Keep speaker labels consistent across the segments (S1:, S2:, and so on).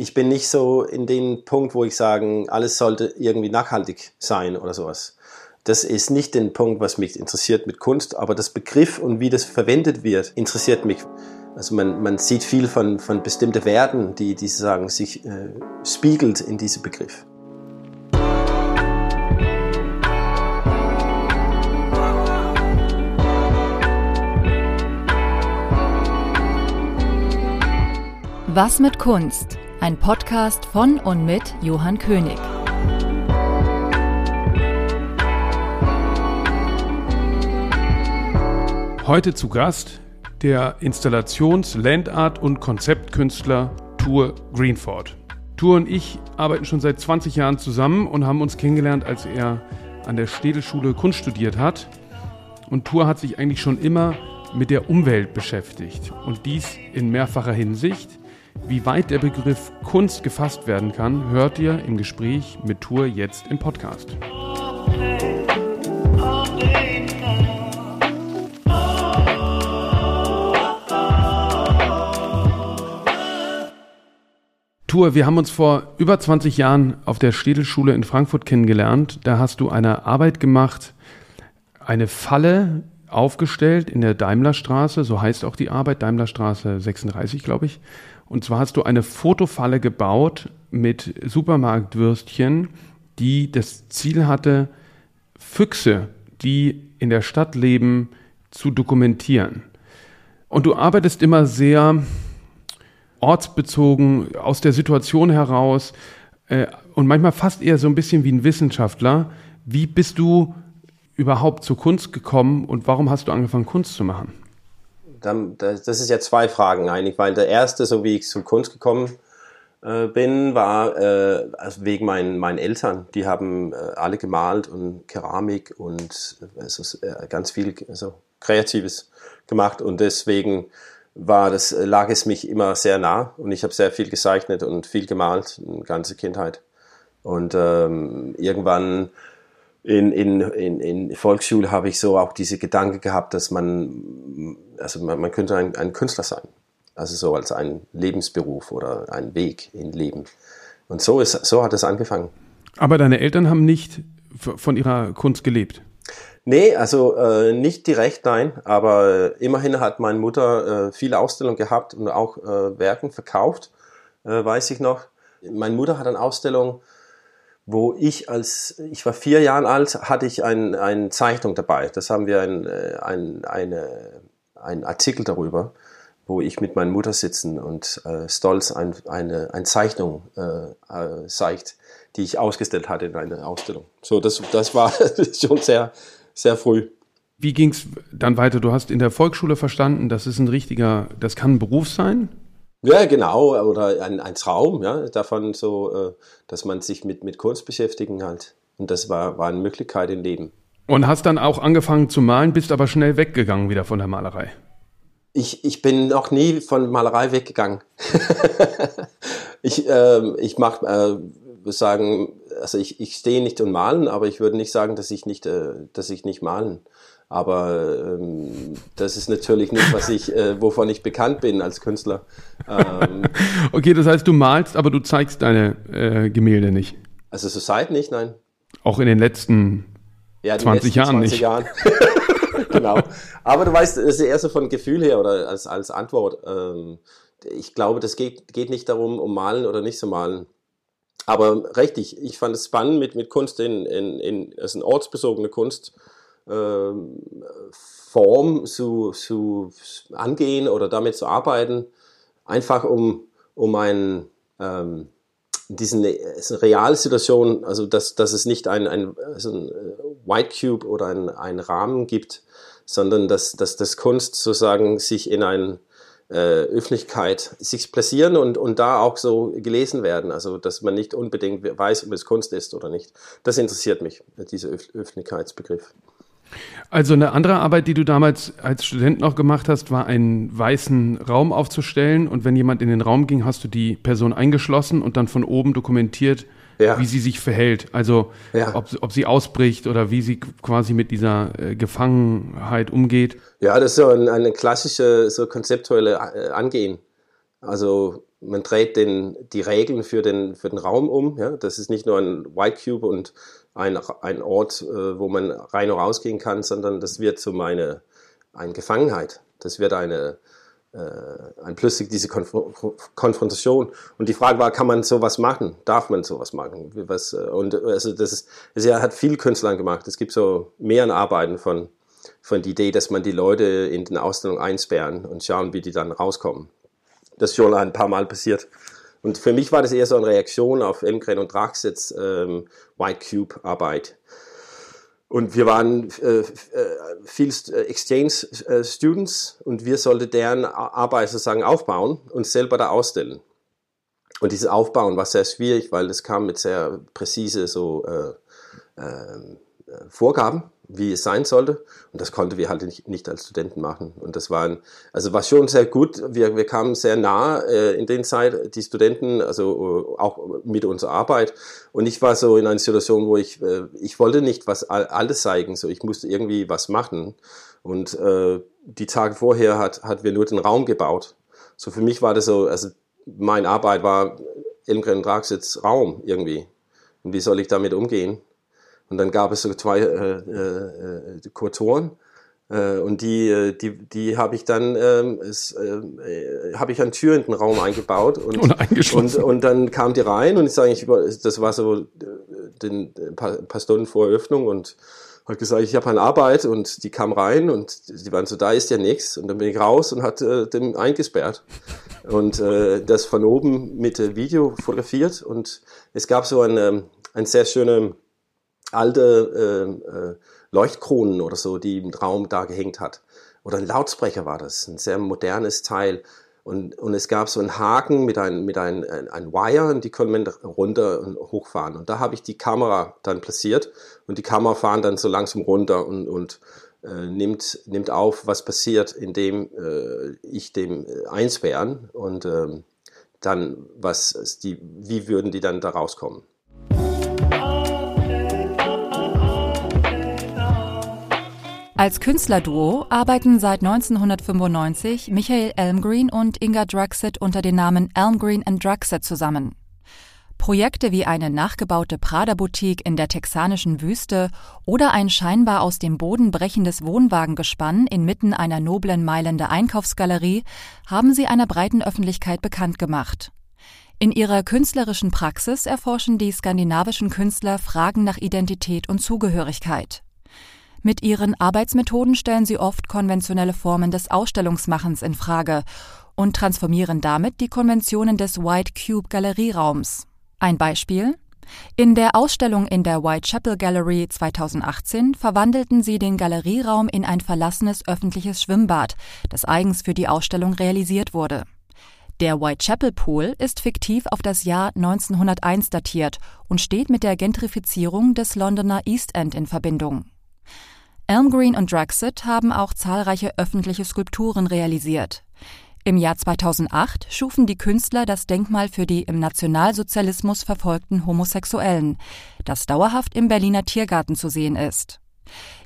S1: ich bin nicht so in dem Punkt, wo ich sagen, alles sollte irgendwie nachhaltig sein oder sowas. Das ist nicht den Punkt, was mich interessiert mit Kunst, aber das Begriff und wie das verwendet wird, interessiert mich. Also man, man sieht viel von, von bestimmten Werten, die, die sagen, sich äh, spiegelt in diesem Begriff.
S2: Was mit Kunst? Ein Podcast von und mit Johann König.
S3: Heute zu Gast der Installations-, Landart- und Konzeptkünstler Tour Greenford. Tour und ich arbeiten schon seit 20 Jahren zusammen und haben uns kennengelernt, als er an der Städelschule Kunst studiert hat. Und Tour hat sich eigentlich schon immer mit der Umwelt beschäftigt und dies in mehrfacher Hinsicht. Wie weit der Begriff Kunst gefasst werden kann, hört ihr im Gespräch mit Tour jetzt im Podcast. Tour, wir haben uns vor über 20 Jahren auf der Städelschule in Frankfurt kennengelernt. Da hast du eine Arbeit gemacht, eine Falle aufgestellt in der Daimlerstraße, so heißt auch die Arbeit, Daimlerstraße 36, glaube ich. Und zwar hast du eine Fotofalle gebaut mit Supermarktwürstchen, die das Ziel hatte, Füchse, die in der Stadt leben, zu dokumentieren. Und du arbeitest immer sehr ortsbezogen, aus der Situation heraus äh, und manchmal fast eher so ein bisschen wie ein Wissenschaftler. Wie bist du überhaupt zur Kunst gekommen und warum hast du angefangen, Kunst zu machen?
S1: Das ist ja zwei Fragen eigentlich, weil der erste, so wie ich zur Kunst gekommen äh, bin, war äh, also wegen meinen, meinen Eltern. Die haben äh, alle gemalt und Keramik und also, ganz viel also, Kreatives gemacht und deswegen war das, lag es mich immer sehr nah und ich habe sehr viel gezeichnet und viel gemalt, eine ganze Kindheit. Und ähm, irgendwann in, in, in, in Volksschule habe ich so auch diese Gedanke gehabt, dass man, also man, man könnte ein, ein Künstler sein. Also so als ein Lebensberuf oder ein Weg in Leben. Und so, ist, so hat es angefangen.
S3: Aber deine Eltern haben nicht von ihrer Kunst gelebt?
S1: Nee, also äh, nicht direkt, nein. Aber äh, immerhin hat meine Mutter äh, viele Ausstellungen gehabt und auch äh, Werken verkauft, äh, weiß ich noch. Meine Mutter hat eine Ausstellung wo ich als, ich war vier Jahre alt, hatte ich ein, eine Zeichnung dabei. Das haben wir ein, äh, ein, eine, ein Artikel darüber, wo ich mit meiner Mutter sitzen und äh, stolz ein, eine, eine Zeichnung äh, äh, zeigt, die ich ausgestellt hatte in einer Ausstellung. So, das, das war schon sehr, sehr früh.
S3: Wie ging es dann weiter? Du hast in der Volksschule verstanden, das ist ein richtiger, das kann ein Beruf sein?
S1: Ja, genau, oder ein, ein Traum, ja, davon so, äh, dass man sich mit, mit Kunst beschäftigen halt. Und das war, war eine Möglichkeit im Leben.
S3: Und hast dann auch angefangen zu malen, bist aber schnell weggegangen wieder von der Malerei.
S1: Ich, ich bin noch nie von Malerei weggegangen. ich äh, ich mache, äh, sagen, also ich, ich stehe nicht und malen, aber ich würde nicht sagen, dass ich nicht, äh, dass ich nicht malen aber ähm, das ist natürlich nicht, was ich, äh, wovon ich bekannt bin als Künstler.
S3: Ähm, okay, das heißt, du malst, aber du zeigst deine äh, Gemälde nicht.
S1: Also zur Zeit nicht, nein.
S3: Auch in den letzten ja, 20 letzten Jahren 20 nicht. Jahren.
S1: genau. Aber du weißt, das ist eher so von Gefühl her oder als, als Antwort. Ähm, ich glaube, das geht, geht nicht darum, um malen oder nicht zu malen. Aber richtig, ich fand es spannend mit, mit Kunst in, in, in, also ortsbezogene Kunst ähm, Form zu, zu angehen oder damit zu arbeiten, einfach um, um ein, ähm, diesen, eine Realsituation, also dass, dass es nicht ein, ein, also ein White Cube oder ein, ein Rahmen gibt, sondern dass, dass das Kunst sozusagen sich in ein äh, Öffentlichkeit sich platzieren und, und da auch so gelesen werden. Also dass man nicht unbedingt weiß, ob es Kunst ist oder nicht. Das interessiert mich, dieser Öf Öffentlichkeitsbegriff.
S3: Also eine andere Arbeit, die du damals als Student noch gemacht hast, war einen weißen Raum aufzustellen und wenn jemand in den Raum ging, hast du die Person eingeschlossen und dann von oben dokumentiert, ja. wie sie sich verhält. Also ja. ob, ob sie ausbricht oder wie sie quasi mit dieser äh, Gefangenheit umgeht.
S1: Ja, das ist so ein, eine klassische, so konzeptuelle äh, Angehen. Also man dreht den, die Regeln für den, für den Raum um. Ja? Das ist nicht nur ein White Cube und ein, ein Ort, äh, wo man rein und rausgehen kann, sondern das wird zu meine, eine Gefangenheit. Das wird eine, ein plötzlich diese Konf Konfrontation. Und die Frage war, kann man sowas machen? Darf man sowas machen? Was, äh, und also das ist, es hat viel Künstlern gemacht. Es gibt so mehrere Arbeiten von, von der Idee, dass man die Leute in den Ausstellungen einsperren und schauen, wie die dann rauskommen. Das ist schon ein paar Mal passiert. Und für mich war das eher so eine Reaktion auf Elmgren und Draxets ähm, White Cube Arbeit. Und wir waren äh, äh viel äh, Exchange äh, Students und wir sollten deren Arbeit sozusagen aufbauen und selber da ausstellen. Und dieses Aufbauen war sehr schwierig, weil das kam mit sehr präzise so äh, ähm, äh, Vorgaben wie es sein sollte. Und das konnten wir halt nicht, nicht als Studenten machen. Und das waren, also war schon sehr gut. Wir, wir kamen sehr nah äh, in den Zeit, die Studenten, also äh, auch mit unserer Arbeit. Und ich war so in einer Situation, wo ich, äh, ich wollte nicht was alles zeigen, so ich musste irgendwie was machen. Und äh, die Tage vorher hat, hat wir nur den Raum gebaut. So für mich war das so, also meine Arbeit war Elmgren Dragsitz Raum irgendwie. Und wie soll ich damit umgehen? Und dann gab es so zwei äh, äh, Kurtoren. Äh, und die, äh, die, die habe ich dann, ähm, äh, habe ich an Tür in den Raum eingebaut und,
S3: und,
S1: und, und, dann kam die rein und ich sage, ich, das war so äh, den, ein paar, ein paar Stunden vor Eröffnung und hat gesagt, ich habe eine Arbeit und die kam rein und die waren so, da ist ja nichts und dann bin ich raus und hat äh, den eingesperrt und äh, das von oben mit äh, Video fotografiert und es gab so eine, ein sehr schöne alte äh, äh, Leuchtkronen oder so, die im Raum da gehängt hat. Oder ein Lautsprecher war das, ein sehr modernes Teil. Und, und es gab so einen Haken mit einem mit ein, ein, ein Wire und die können man runter und hochfahren. Und da habe ich die Kamera dann platziert und die Kamera fahren dann so langsam runter und, und äh, nimmt, nimmt auf, was passiert, indem äh, ich dem äh, einsperren und ähm, dann was die, wie würden die dann da rauskommen.
S2: Als Künstlerduo arbeiten seit 1995 Michael Elmgreen und Inga Druxet unter den Namen Elmgreen and Druxet zusammen. Projekte wie eine nachgebaute Prada-Boutique in der texanischen Wüste oder ein scheinbar aus dem Boden brechendes Wohnwagengespann inmitten einer noblen Mailänder Einkaufsgalerie haben sie einer breiten Öffentlichkeit bekannt gemacht. In ihrer künstlerischen Praxis erforschen die skandinavischen Künstler Fragen nach Identität und Zugehörigkeit. Mit ihren Arbeitsmethoden stellen sie oft konventionelle Formen des Ausstellungsmachens in Frage und transformieren damit die Konventionen des White Cube Galerieraums. Ein Beispiel? In der Ausstellung in der Whitechapel Gallery 2018 verwandelten sie den Galerieraum in ein verlassenes öffentliches Schwimmbad, das eigens für die Ausstellung realisiert wurde. Der Whitechapel Pool ist fiktiv auf das Jahr 1901 datiert und steht mit der Gentrifizierung des Londoner East End in Verbindung. Elmgreen und Draxet haben auch zahlreiche öffentliche Skulpturen realisiert. Im Jahr 2008 schufen die Künstler das Denkmal für die im Nationalsozialismus verfolgten Homosexuellen, das dauerhaft im Berliner Tiergarten zu sehen ist.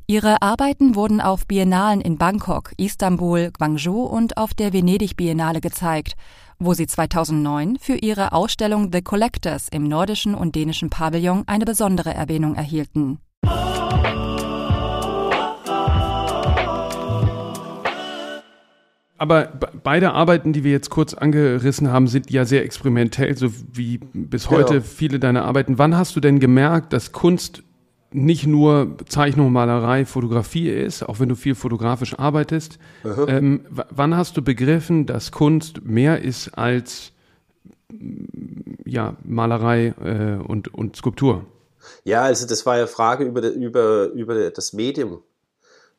S2: Ihre Arbeiten wurden auf Biennalen in Bangkok, Istanbul, Guangzhou und auf der Venedig Biennale gezeigt, wo sie 2009 für ihre Ausstellung The Collectors im nordischen und dänischen Pavillon eine besondere Erwähnung erhielten.
S3: Aber beide Arbeiten, die wir jetzt kurz angerissen haben, sind ja sehr experimentell, so wie bis heute genau. viele deiner Arbeiten. Wann hast du denn gemerkt, dass Kunst nicht nur Zeichnung, Malerei, Fotografie ist, auch wenn du viel fotografisch arbeitest? Ähm, wann hast du begriffen, dass Kunst mehr ist als ja, Malerei äh, und, und Skulptur?
S1: Ja, also das war ja Frage über, über, über das Medium.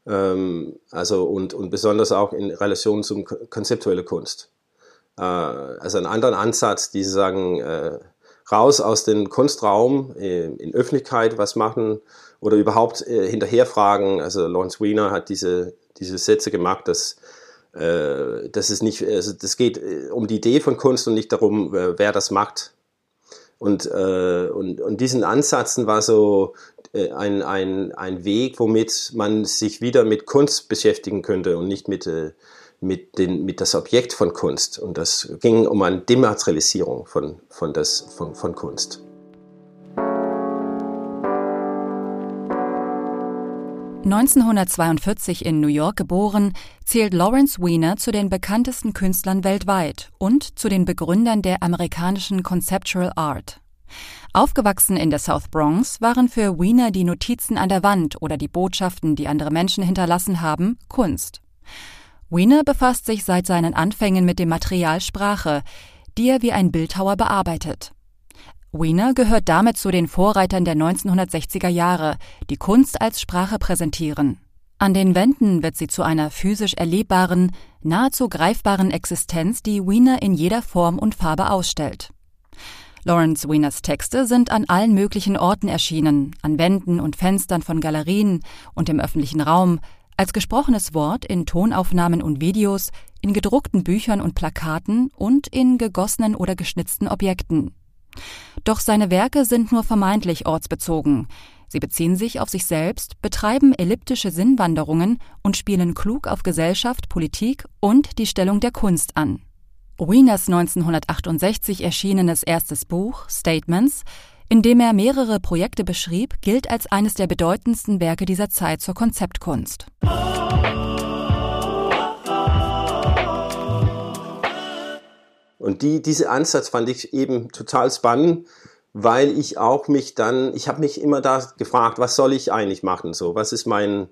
S1: Ähm, also und, und besonders auch in Relation zum konzeptuelle Kunst. Äh, also einen anderen Ansatz, die sagen, äh, raus aus dem Kunstraum, äh, in Öffentlichkeit was machen oder überhaupt äh, hinterherfragen. Also Lawrence Wiener hat diese, diese Sätze gemacht, dass äh, das ist nicht, also das geht äh, um die Idee von Kunst und nicht darum, wer das macht. Und, und, und diesen Ansätzen war so ein, ein, ein Weg, womit man sich wieder mit Kunst beschäftigen könnte und nicht mit, äh, mit, den, mit das Objekt von Kunst. Und das ging um eine Dematerialisierung von, von, das, von, von Kunst.
S2: 1942 in New York geboren, zählt Lawrence Weiner zu den bekanntesten Künstlern weltweit und zu den Begründern der amerikanischen Conceptual Art. Aufgewachsen in der South Bronx waren für Weiner die Notizen an der Wand oder die Botschaften, die andere Menschen hinterlassen haben, Kunst. Weiner befasst sich seit seinen Anfängen mit dem Material Sprache, die er wie ein Bildhauer bearbeitet. Wiener gehört damit zu den Vorreitern der 1960er Jahre, die Kunst als Sprache präsentieren. An den Wänden wird sie zu einer physisch erlebbaren, nahezu greifbaren Existenz, die Wiener in jeder Form und Farbe ausstellt. Lawrence Wieners Texte sind an allen möglichen Orten erschienen, an Wänden und Fenstern von Galerien und im öffentlichen Raum, als gesprochenes Wort in Tonaufnahmen und Videos, in gedruckten Büchern und Plakaten und in gegossenen oder geschnitzten Objekten. Doch seine Werke sind nur vermeintlich ortsbezogen. Sie beziehen sich auf sich selbst, betreiben elliptische Sinnwanderungen und spielen klug auf Gesellschaft, Politik und die Stellung der Kunst an. Wieners 1968 erschienenes erstes Buch Statements, in dem er mehrere Projekte beschrieb, gilt als eines der bedeutendsten Werke dieser Zeit zur Konzeptkunst.
S1: Und die, diese Ansatz fand ich eben total spannend, weil ich auch mich dann, ich habe mich immer da gefragt, was soll ich eigentlich machen? So, was ist mein,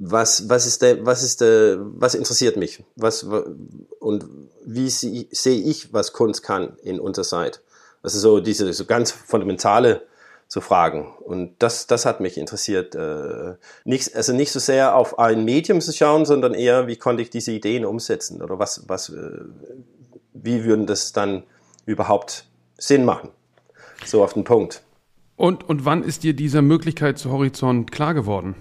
S1: was, was ist der, was ist der, was interessiert mich? Was, und wie sehe ich, was Kunst kann in unserer Zeit? Also so diese so ganz fundamentale so Fragen. Und das, das hat mich interessiert. Äh, nicht, also nicht so sehr auf ein Medium zu schauen, sondern eher, wie konnte ich diese Ideen umsetzen? Oder was, was, äh, wie würden das dann überhaupt Sinn machen? So auf den Punkt.
S3: Und, und wann ist dir diese Möglichkeit zu Horizont klar geworden?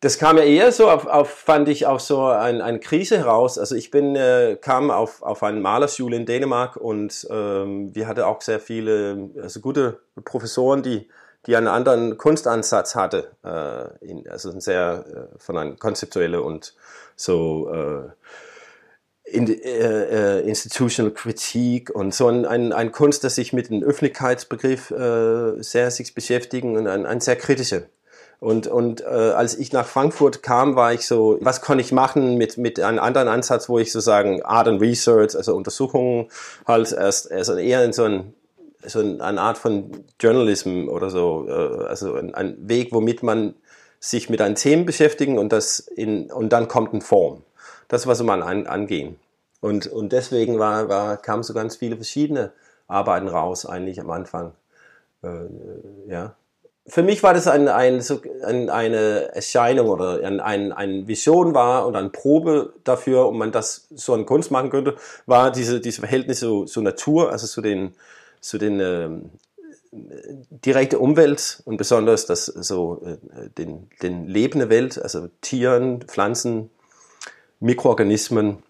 S1: Das kam ja eher so auf, auf fand ich, auch so ein, eine Krise heraus. Also ich bin, äh, kam auf, auf eine Malerschule in Dänemark und ähm, wir hatten auch sehr viele, also gute Professoren, die, die einen anderen Kunstansatz hatte, äh, in, also ein sehr äh, von einem konzeptuelle und so äh, in, äh, äh, Institutional Kritik und so ein, ein, ein Kunst, das sich mit dem Öffentlichkeitsbegriff äh, sehr sich beschäftigen und ein, ein sehr kritischer. Und, und äh, als ich nach Frankfurt kam, war ich so, was kann ich machen mit, mit einem anderen Ansatz, wo ich sozusagen Art and Research, also Untersuchungen halt erst, also eher in so ein so eine Art von Journalism oder so, äh, also ein, Weg, womit man sich mit einem Themen beschäftigen und das in, und dann kommt eine Form. Das war so mal an, angehen. Und, und deswegen war, war, kamen so ganz viele verschiedene Arbeiten raus, eigentlich am Anfang. Äh, ja. Für mich war das ein, ein, ein, eine Erscheinung oder ein, ein, eine Vision war und eine Probe dafür, ob man das so in Kunst machen könnte, war diese, diese Verhältnis zur so Natur, also zu den, zu den ähm, direkte Umwelt und besonders das so äh, den, den lebende Welt, also Tieren, Pflanzen, Mikroorganismen.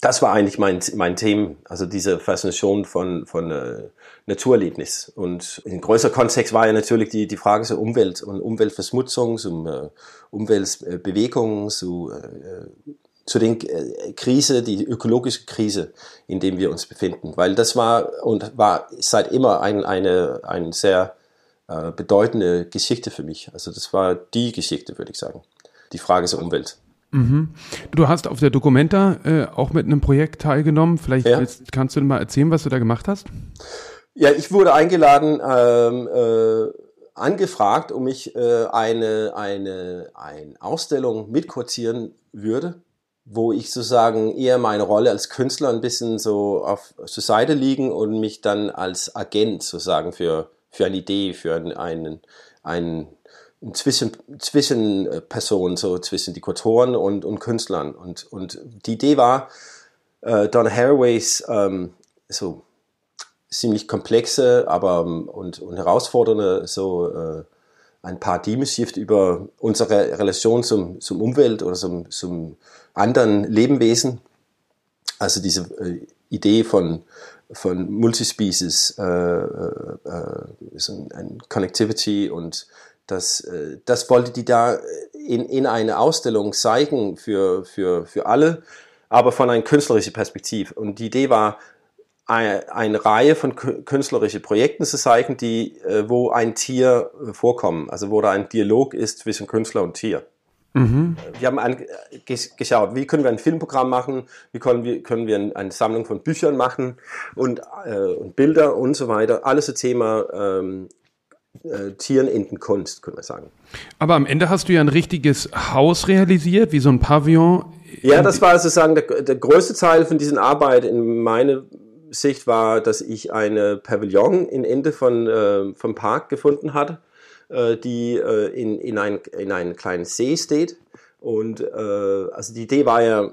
S1: Das war eigentlich mein, mein Thema, also diese Faszination von, von äh, Naturerlebnis. Und in größerer Kontext war ja natürlich die, die Frage zur Umwelt und Umweltverschmutzung, zum äh, Umweltbewegung, zu, äh, zu den äh, Krise, die ökologische Krise, in dem wir uns befinden. Weil das war und war seit immer ein, eine, eine sehr äh, bedeutende Geschichte für mich. Also das war die Geschichte, würde ich sagen. Die Frage zur Umwelt.
S3: Mhm. Du hast auf der Documenta äh, auch mit einem Projekt teilgenommen. Vielleicht ja. willst, kannst du mal erzählen, was du da gemacht hast?
S1: Ja, ich wurde eingeladen, ähm, äh, angefragt, um mich äh, eine, eine, eine Ausstellung mitkurzieren würde, wo ich sozusagen eher meine Rolle als Künstler ein bisschen so auf zur Seite liegen und mich dann als Agent sozusagen für, für eine Idee, für einen, einen, einen zwischen, zwischen Personen, so zwischen die Kuratoren und, und Künstlern. Und, und die Idee war, äh, Donna Haraways ähm, so ziemlich komplexe, aber ähm, und, und herausfordernde so äh, ein Paradigmenshift über unsere Relation zum, zum Umwelt oder zum, zum anderen Lebenwesen. Also diese äh, Idee von von Multispecies, äh, äh, äh, so ein Connectivity und das, äh, das wollte die da in, in eine Ausstellung zeigen für, für, für alle, aber von einer künstlerischen Perspektive. Und die Idee war, eine, eine Reihe von künstlerischen Projekten zu zeigen, die, äh, wo ein Tier vorkommt, also wo da ein Dialog ist zwischen Künstler und Tier. Mhm. Wir haben geschaut, wie können wir ein Filmprogramm machen, wie können wir, können wir eine Sammlung von Büchern machen und, äh, und Bilder und so weiter. Alles das Thema ähm, äh, Tieren in den Kunst, können wir sagen.
S3: Aber am Ende hast du ja ein richtiges Haus realisiert, wie so ein Pavillon.
S1: Ja, das war sozusagen der, der größte Teil von diesen Arbeit in meiner Sicht war, dass ich eine Pavillon in Ende von, äh, vom Park gefunden hatte äh, die äh, in, in, ein, in einen kleinen See steht. Und äh, also die Idee war ja,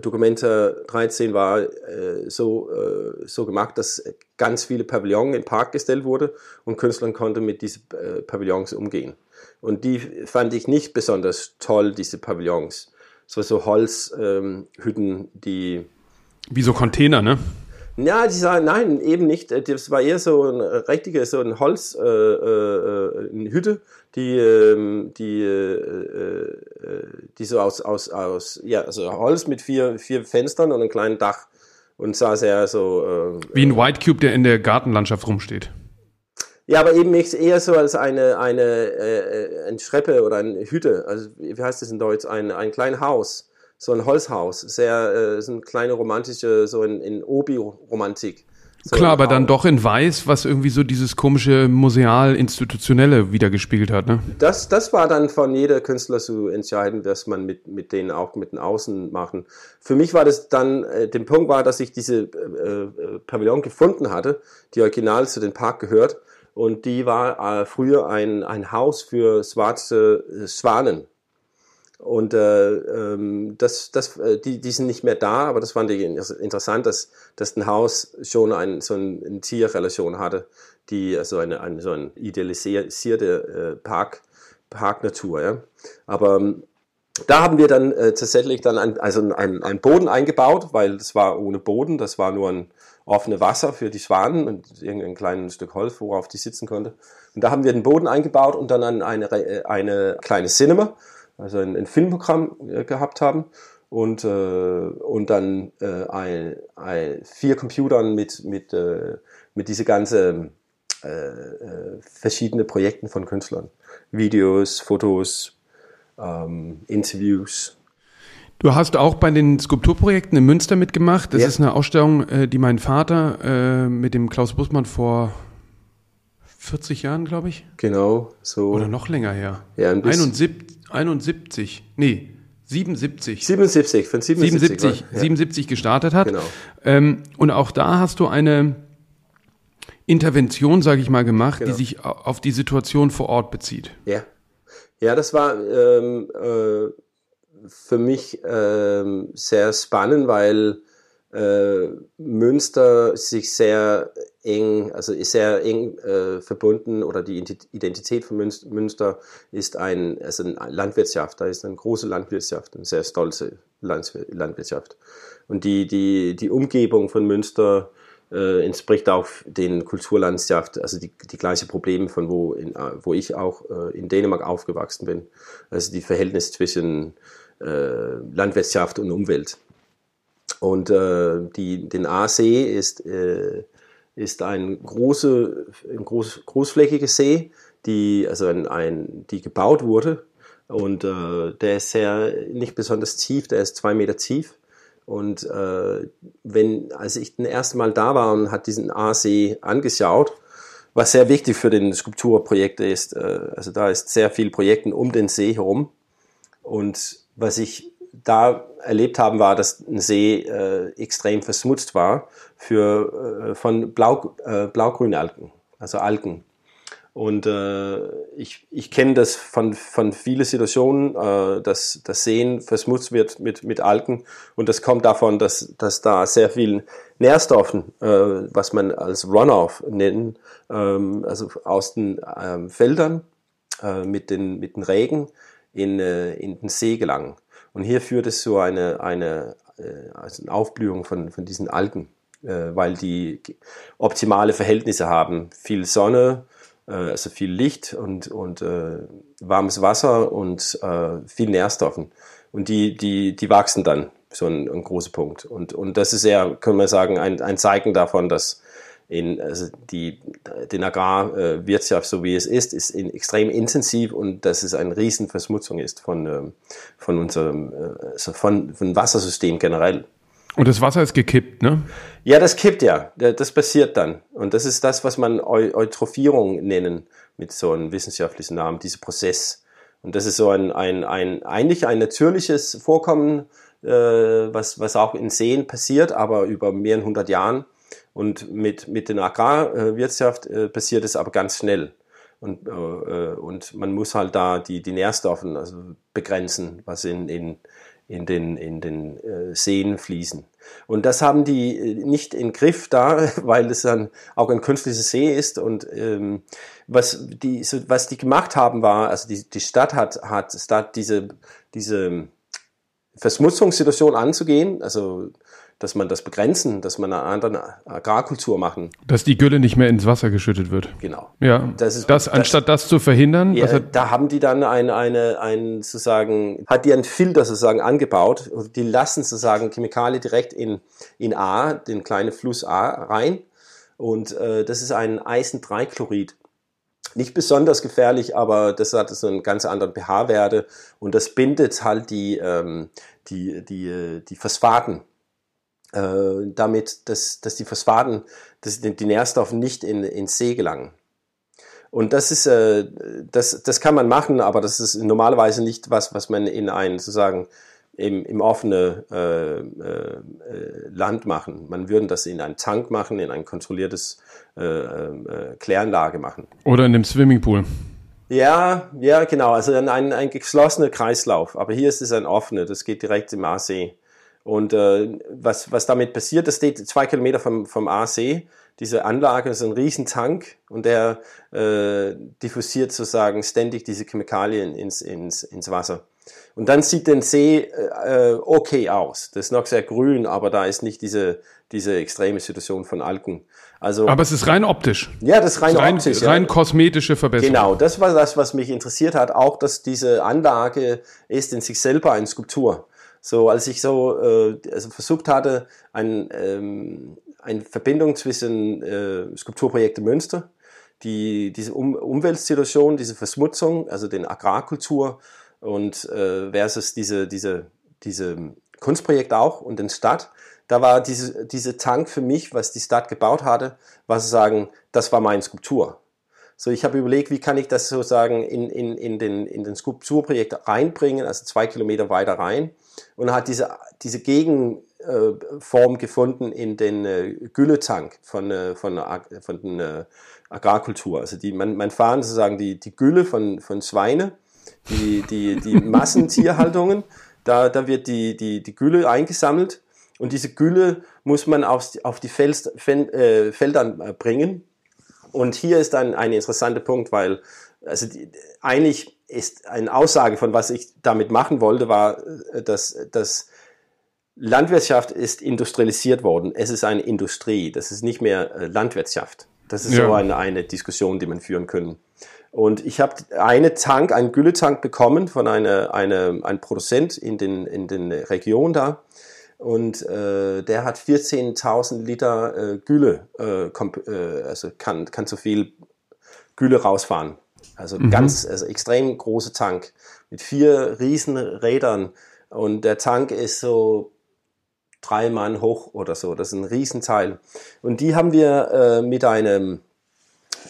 S1: Dokumente 13 war äh, so, äh, so gemacht, dass ganz viele Pavillons im Park gestellt wurde und Künstler konnten mit diesen Pavillons umgehen. Und die fand ich nicht besonders toll, diese Pavillons. So, so Holzhütten, ähm, die.
S3: Wie so Container, ne?
S1: Ja, die sagen, nein, eben nicht. Äh, das war eher so ein richtige, so ein Holz, äh, äh, eine Hütte, die, ähm, die, äh, äh, die so aus, aus, aus, ja, also Holz mit vier, vier Fenstern und einem kleinen Dach und sah sehr so.
S3: Äh, Wie ein White Cube, der in der Gartenlandschaft rumsteht.
S1: Ja, aber eben nicht eher so als eine, eine, äh, ein Schreppe oder eine Hütte. Also, wie heißt das in Deutsch? Ein, ein kleines Haus so ein Holzhaus, sehr, äh, so eine kleine romantische, so in, in Obi-Romantik.
S3: So Klar, aber dann doch in Weiß, was irgendwie so dieses komische museal-institutionelle wiedergespiegelt hat, ne?
S1: Das, das war dann von jeder Künstler zu entscheiden, dass man mit, mit denen auch mit den Außen machen. Für mich war das dann, äh, der Punkt war, dass ich diese äh, äh, Pavillon gefunden hatte, die original zu dem Park gehört. Und die war äh, früher ein, ein Haus für schwarze äh, Schwanen. Und äh, ähm, das, das, äh, die, die sind nicht mehr da, aber das fand ich interessant, dass, dass ein Haus schon ein, so ein, eine Tierrelation hatte, die also eine, eine so eine idealisierte äh, Park, Parknatur. Ja. Aber ähm, da haben wir dann äh, tatsächlich dann ein, also ein, ein Boden eingebaut, weil das war ohne Boden, das war nur ein offene Wasser für die Schwanen und irgendein kleines Stück Holz, worauf die sitzen konnte. Und da haben wir den Boden eingebaut und dann eine, eine, eine kleine Cinema also ein, ein Filmprogramm äh, gehabt haben und, äh, und dann äh, ein, ein, vier Computern mit, mit, äh, mit diese ganze äh, äh, verschiedene Projekten von Künstlern. Videos, Fotos, ähm, Interviews.
S3: Du hast auch bei den Skulpturprojekten in Münster mitgemacht. Das ja. ist eine Ausstellung, äh, die mein Vater mit dem Klaus Bussmann vor 40 Jahren, glaube ich.
S1: Genau, so.
S3: Oder noch länger her.
S1: Ja,
S3: ein 71, 71, nee, 77.
S1: 77, von 77.
S3: 77, ja. 77 gestartet hat. Genau. Ähm, und auch da hast du eine Intervention, sage ich mal, gemacht, genau. die sich auf die Situation vor Ort bezieht.
S1: Ja, ja das war ähm, äh, für mich ähm, sehr spannend, weil äh, Münster sich sehr eng, also ist sehr eng äh, verbunden oder die Identität von Münster ist ein, also eine Landwirtschaft, da ist eine große Landwirtschaft, eine sehr stolze Landwirtschaft. Und die, die, die Umgebung von Münster äh, entspricht auch den Kulturlandschaft, also die, die gleiche Probleme von wo, in, wo ich auch äh, in Dänemark aufgewachsen bin. Also die Verhältnis zwischen äh, Landwirtschaft und Umwelt. Und äh, die, den Aasee ist, äh, ist ein, große, ein groß, großflächiger See, die, also ein, ein, die gebaut wurde. Und äh, der ist sehr nicht besonders tief, der ist zwei Meter tief. Und äh, wenn, als ich das erste Mal da war und hat diesen Aasee angeschaut, was sehr wichtig für den Skulpturprojekt ist, äh, also da ist sehr viel Projekten um den See herum. Und was ich da erlebt haben, war, dass ein See äh, extrem verschmutzt war für, äh, von Blau, äh, blaugrünen Algen, also Algen. Und äh, ich, ich kenne das von, von vielen Situationen, äh, dass das Seen verschmutzt wird mit, mit Algen. Und das kommt davon, dass, dass da sehr viel Nährstoffen, äh, was man als Runoff nennen, ähm, also aus den ähm, Feldern äh, mit, den, mit den Regen in, äh, in den See gelangen. Und hier führt es zu einer eine, äh, also eine Aufblühung von, von diesen Algen, äh, weil die optimale Verhältnisse haben. Viel Sonne, äh, also viel Licht und, und äh, warmes Wasser und äh, viel Nährstoffen. Und die, die, die wachsen dann, so ein, ein großer Punkt. Und, und das ist eher, können wir sagen, ein, ein Zeichen davon, dass in, also die, den Agrarwirtschaft, so wie es ist, ist in, extrem intensiv und dass es eine Riesenverschmutzung ist von, ähm, von unserem also von, von Wassersystem generell.
S3: Und das Wasser ist gekippt, ne?
S1: Ja, das kippt ja. Das passiert dann. Und das ist das, was man Eutrophierung nennen, mit so einem wissenschaftlichen Namen, dieser Prozess. Und das ist so ein, ein, ein eigentlich ein natürliches Vorkommen, äh, was, was auch in Seen passiert, aber über mehrere hundert Jahren. Und mit, mit der Agrarwirtschaft äh, passiert es aber ganz schnell. Und, äh, äh, und man muss halt da die, die Nährstoffe also begrenzen, was in, in, in den, in den äh, Seen fließen. Und das haben die äh, nicht in Griff da, weil es dann auch ein künstlicher See ist. Und ähm, was, die, so, was die gemacht haben, war, also die, die Stadt hat, hat statt diese, diese Verschmutzungssituation anzugehen, also dass man das begrenzen, dass man eine andere Agrarkultur machen.
S3: Dass die Gülle nicht mehr ins Wasser geschüttet wird.
S1: Genau.
S3: Ja. Das ist, das, anstatt das, das zu verhindern.
S1: Ja, da haben die dann ein, eine, ein, sozusagen, hat die einen Filter sozusagen angebaut. Die lassen sozusagen Chemikalien direkt in, in A, den kleinen Fluss A rein. Und äh, das ist ein Eisen-3-Chlorid. Nicht besonders gefährlich, aber das hat so einen ganz anderen pH-Werte und das bindet halt die, ähm, die, die, die Phosphaten äh, damit, dass, dass die Phosphaten, dass die, Nährstoffe nicht in, ins See gelangen. Und das ist, äh, das, das kann man machen, aber das ist normalerweise nicht was, was man in ein sozusagen im, im offenen äh, äh, Land machen. Man würde das in einen Tank machen, in ein kontrolliertes äh, äh, Kläranlage machen.
S3: Oder in dem Swimmingpool.
S1: Ja, ja, genau. Also ein, ein geschlossener Kreislauf. Aber hier ist es ein offener. Das geht direkt im Aasee. Und äh, was, was damit passiert, das steht zwei Kilometer vom, vom AC. Diese Anlage ist ein Riesentank und der äh, diffusiert sozusagen ständig diese Chemikalien ins, ins, ins Wasser. Und dann sieht der See äh, okay aus. Das ist noch sehr grün, aber da ist nicht diese, diese extreme Situation von Algen.
S3: Also, aber es ist rein optisch.
S1: Ja, das ist rein, rein optisch.
S3: Rein ja. kosmetische Verbesserung.
S1: Genau, das war das, was mich interessiert hat. Auch, dass diese Anlage ist in sich selber eine Skulptur. So, als ich so äh, also versucht hatte, ein, ähm, eine Verbindung zwischen äh, Skulpturprojekte Münster, die, diese um Umweltsituation, diese Verschmutzung, also den Agrarkultur und äh, versus diese, diese, diese Kunstprojekt auch und den Stadt, da war diese, diese Tank für mich, was die Stadt gebaut hatte, war sozusagen, das war meine Skulptur. So, ich habe überlegt, wie kann ich das sozusagen in, in, in, den, in den Skulpturprojekt reinbringen, also zwei Kilometer weiter rein und hat diese, diese Gegenform gefunden in den äh, Gülletank von, äh, von, von den äh, Agrarkultur. Also die, man, man fahren sozusagen die, die Gülle von, von Schweine, die, die, die Massentierhaltungen, da, da wird die, die, die Gülle eingesammelt und diese Gülle muss man auf, auf die Fels, Fel, äh, Feldern bringen. Und hier ist dann ein interessanter Punkt, weil also die, eigentlich ist eine Aussage von was ich damit machen wollte, war, äh, dass, dass Landwirtschaft ist industrialisiert worden. Es ist eine Industrie. Das ist nicht mehr äh, Landwirtschaft. Das ist ja. so eine, eine Diskussion, die man führen können. Und ich habe eine Tank, einen Gülletank bekommen von einer, einer, einem Produzent in den, in den Region da. Und äh, der hat 14.000 Liter äh, Gülle, äh, äh, also kann, kann so viel Gülle rausfahren. Also mhm. ganz, also extrem große Tank mit vier riesen Rädern und der Tank ist so drei Mann hoch oder so. Das ist ein Riesenteil. Und die haben wir äh, mit einem,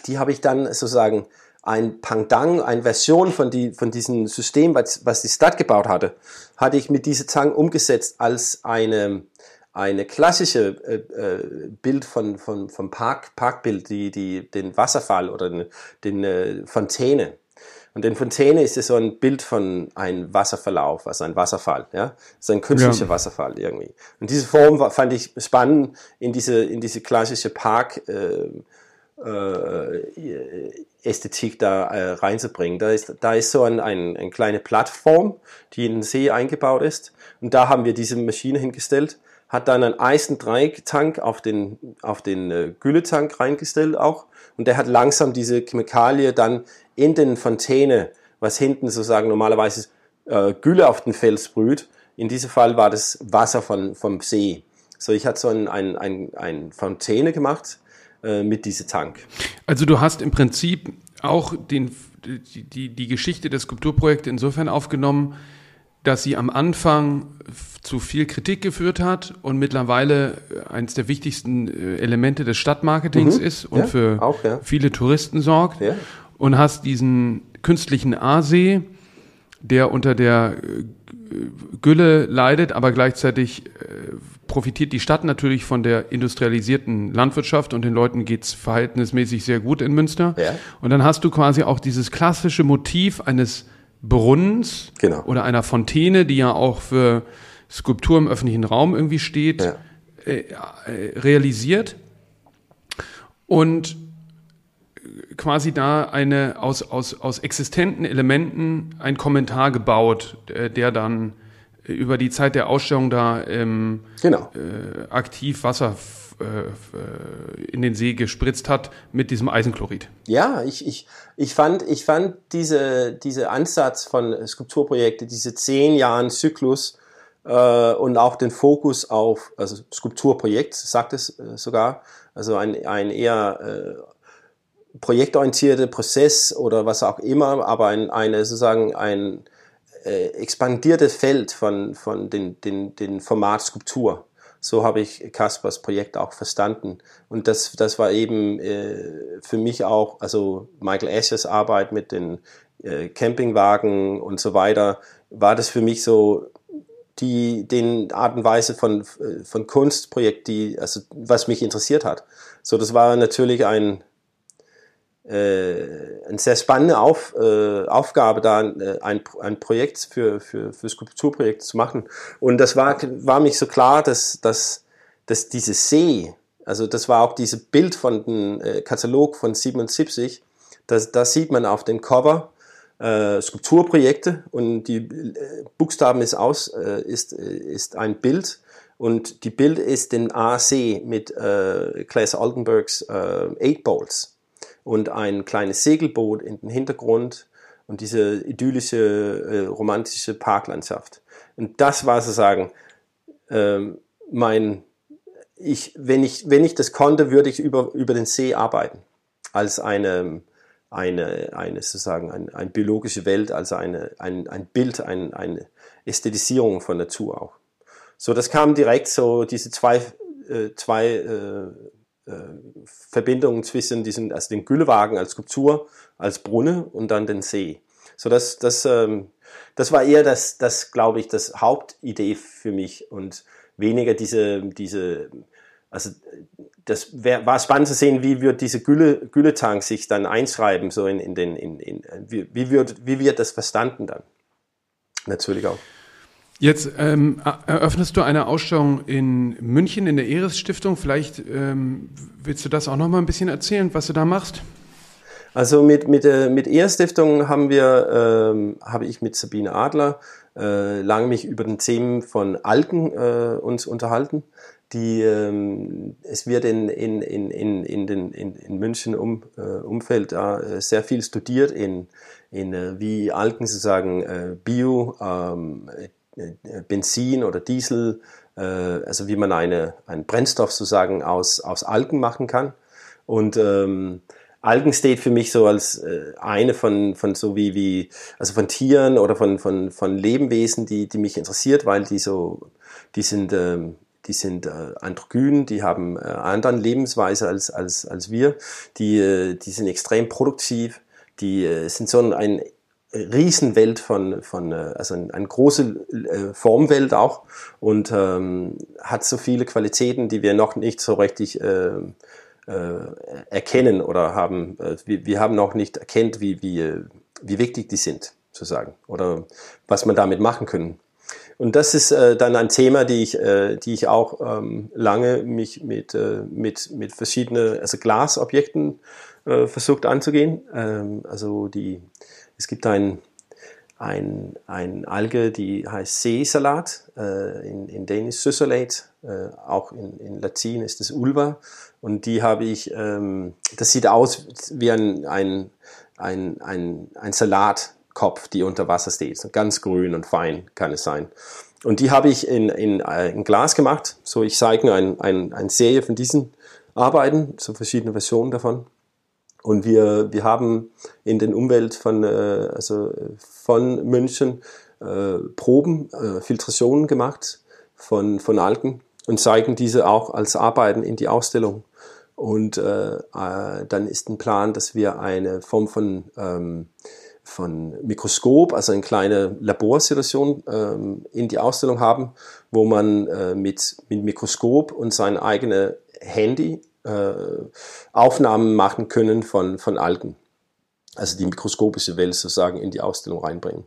S1: die habe ich dann sozusagen ein Pangdang, eine Version von, die, von diesem System, was, was die Stadt gebaut hatte, hatte ich mit diesem Tank umgesetzt als eine, eine klassische äh, äh, Bild von, von, vom Park, Parkbild, die, die, den Wasserfall oder den, den äh, Fontäne. Und den Fontäne ist ja so ein Bild von einem Wasserverlauf, also ein Wasserfall, ja. So ein künstlicher ja. Wasserfall irgendwie. Und diese Form war, fand ich spannend in diese, in diese klassische Park, äh, äh, Ästhetik da äh, reinzubringen. Da ist, da ist so ein, ein, eine kleine Plattform, die in den See eingebaut ist. Und da haben wir diese Maschine hingestellt hat dann einen Eisen-3-Tank auf den, auf den äh, Gülletank reingestellt auch. Und der hat langsam diese Chemikalie dann in den Fontäne, was hinten sozusagen normalerweise äh, Gülle auf den Fels sprüht. In diesem Fall war das Wasser von, vom See. So, ich hatte so ein, ein, ein, ein Fontäne gemacht äh, mit diesem Tank.
S3: Also du hast im Prinzip auch den, die, die, Geschichte des Skulpturprojekts insofern aufgenommen, dass sie am Anfang zu viel Kritik geführt hat und mittlerweile eines der wichtigsten äh, Elemente des Stadtmarketings mhm. ist und ja, für auch, ja. viele Touristen sorgt. Ja. Und hast diesen künstlichen Aasee, der unter der äh, Gülle leidet, aber gleichzeitig profitiert die Stadt natürlich von der industrialisierten Landwirtschaft und den Leuten geht's verhältnismäßig sehr gut in Münster. Ja. Und dann hast du quasi auch dieses klassische Motiv eines Brunnens genau. oder einer Fontäne, die ja auch für Skulptur im öffentlichen Raum irgendwie steht, ja. äh, äh, realisiert und quasi da eine aus, aus, aus existenten Elementen ein Kommentar gebaut, äh, der dann über die Zeit der Ausstellung da ähm, genau. äh, aktiv Wasser äh, in den See gespritzt hat mit diesem Eisenchlorid.
S1: Ja, ich, ich, ich fand, ich fand diese, diese Ansatz von Skulpturprojekte, diese zehn Jahren Zyklus äh, und auch den Fokus auf, also Skulpturprojekt, sagt es äh, sogar, also ein, ein eher äh, projektorientierter Prozess oder was auch immer, aber ein, eine sozusagen ein äh, expandiertes Feld von, von den, den, den Format Skulptur. So habe ich Kaspers Projekt auch verstanden. Und das, das war eben äh, für mich auch, also Michael Eschers Arbeit mit den äh, Campingwagen und so weiter, war das für mich so die den Art und Weise von, von Kunstprojekt, die, also was mich interessiert hat. So, das war natürlich ein, äh, eine sehr spannende Auf, äh, Aufgabe, da äh, ein, ein Projekt für, für, für Skulpturprojekt zu machen. Und das war, war mich so klar, dass, dass, dass diese See, also das war auch dieses Bild von dem äh, Katalog von 77, das, da sieht man auf dem Cover äh, Skulpturprojekte und die äh, Buchstaben ist aus, ist, ist ein Bild und die Bild ist den AC mit äh, Claes Oldenburgs äh, Eight Balls und ein kleines Segelboot in den Hintergrund und diese idyllische, äh, romantische Parklandschaft. Und das war sozusagen ähm, mein, ich, wenn ich, wenn ich das konnte, würde ich über, über den See arbeiten. Als eine, eine, eine sozusagen eine, eine biologische Welt, also eine, ein, ein Bild, ein, eine Ästhetisierung von Natur auch. So, das kam direkt so, diese zwei, äh, zwei äh, äh, Verbindung zwischen diesem, also den Güllewagen als Skulptur, als Brunne und dann den See. So das, das, ähm, das war eher das, das glaube ich, das Hauptidee für mich und weniger diese, diese, also das wär, war spannend zu sehen, wie wird diese Gülle, Gülletank sich dann einschreiben, so in, in den, in, in, wie, wie wird, wie wird das verstanden dann? Natürlich auch.
S3: Jetzt ähm, eröffnest du eine Ausstellung in München in der Eres Stiftung. Vielleicht ähm, willst du das auch noch mal ein bisschen erzählen, was du da machst?
S1: Also mit mit äh, mit Eres Stiftung haben wir ähm, habe ich mit Sabine Adler äh, lange mich über den Themen von Algen äh, uns unterhalten. Die ähm, es wird in in in in in den in, in München um äh, Umfeld äh, sehr viel studiert in in äh, wie Algen sozusagen äh, Bio ähm, äh, Benzin oder Diesel, äh, also wie man eine, einen Brennstoff sozusagen aus, aus Algen machen kann. Und ähm, Algen steht für mich so als äh, eine von, von so wie, wie, also von Tieren oder von, von, von Lebewesen, die, die mich interessiert, weil die so, die sind, ähm, die sind äh, androgyn, die haben äh, anderen Lebensweise als, als, als wir, die, äh, die sind extrem produktiv, die äh, sind so ein Riesenwelt von, von äh, also eine ein große äh, Formwelt auch und ähm, hat so viele Qualitäten, die wir noch nicht so richtig äh, äh, erkennen oder haben, äh, wir, wir haben noch nicht erkennt, wie, wie, wie wichtig die sind, sozusagen, oder was man damit machen können. Und das ist äh, dann ein Thema, die ich, äh, die ich auch ähm, lange mich mit, äh, mit, mit verschiedenen, also Glasobjekten äh, versucht anzugehen. Ähm, also die es gibt ein, ein, ein Alge, die heißt Seesalat, äh, in, in Dänisch Süsselate, äh, auch in, in Latin ist es Ulva. Und die habe ich, ähm, das sieht aus wie ein, ein, ein, ein, ein Salatkopf, die unter Wasser steht. Ganz grün und fein kann es sein. Und die habe ich in, in, äh, in Glas gemacht. So, ich zeige ein, ein, eine Serie von diesen Arbeiten, so verschiedene Versionen davon. Und wir, wir haben in den Umwelt von, äh, also von München äh, Proben, äh, Filtrationen gemacht von, von Algen und zeigen diese auch als Arbeiten in die Ausstellung. Und äh, äh, dann ist ein Plan, dass wir eine Form von ähm, von Mikroskop, also eine kleine Laborsituation ähm, in die Ausstellung haben, wo man äh, mit, mit Mikroskop und sein eigenes Handy Aufnahmen machen können von, von Algen. Also die mikroskopische Welt sozusagen in die Ausstellung reinbringen.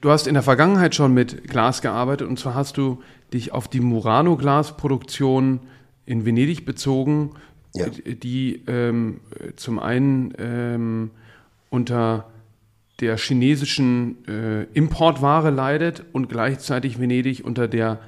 S3: Du hast in der Vergangenheit schon mit Glas gearbeitet und zwar hast du dich auf die Murano-Glasproduktion in Venedig bezogen, ja. die ähm, zum einen ähm, unter der chinesischen äh, Importware leidet und gleichzeitig Venedig unter der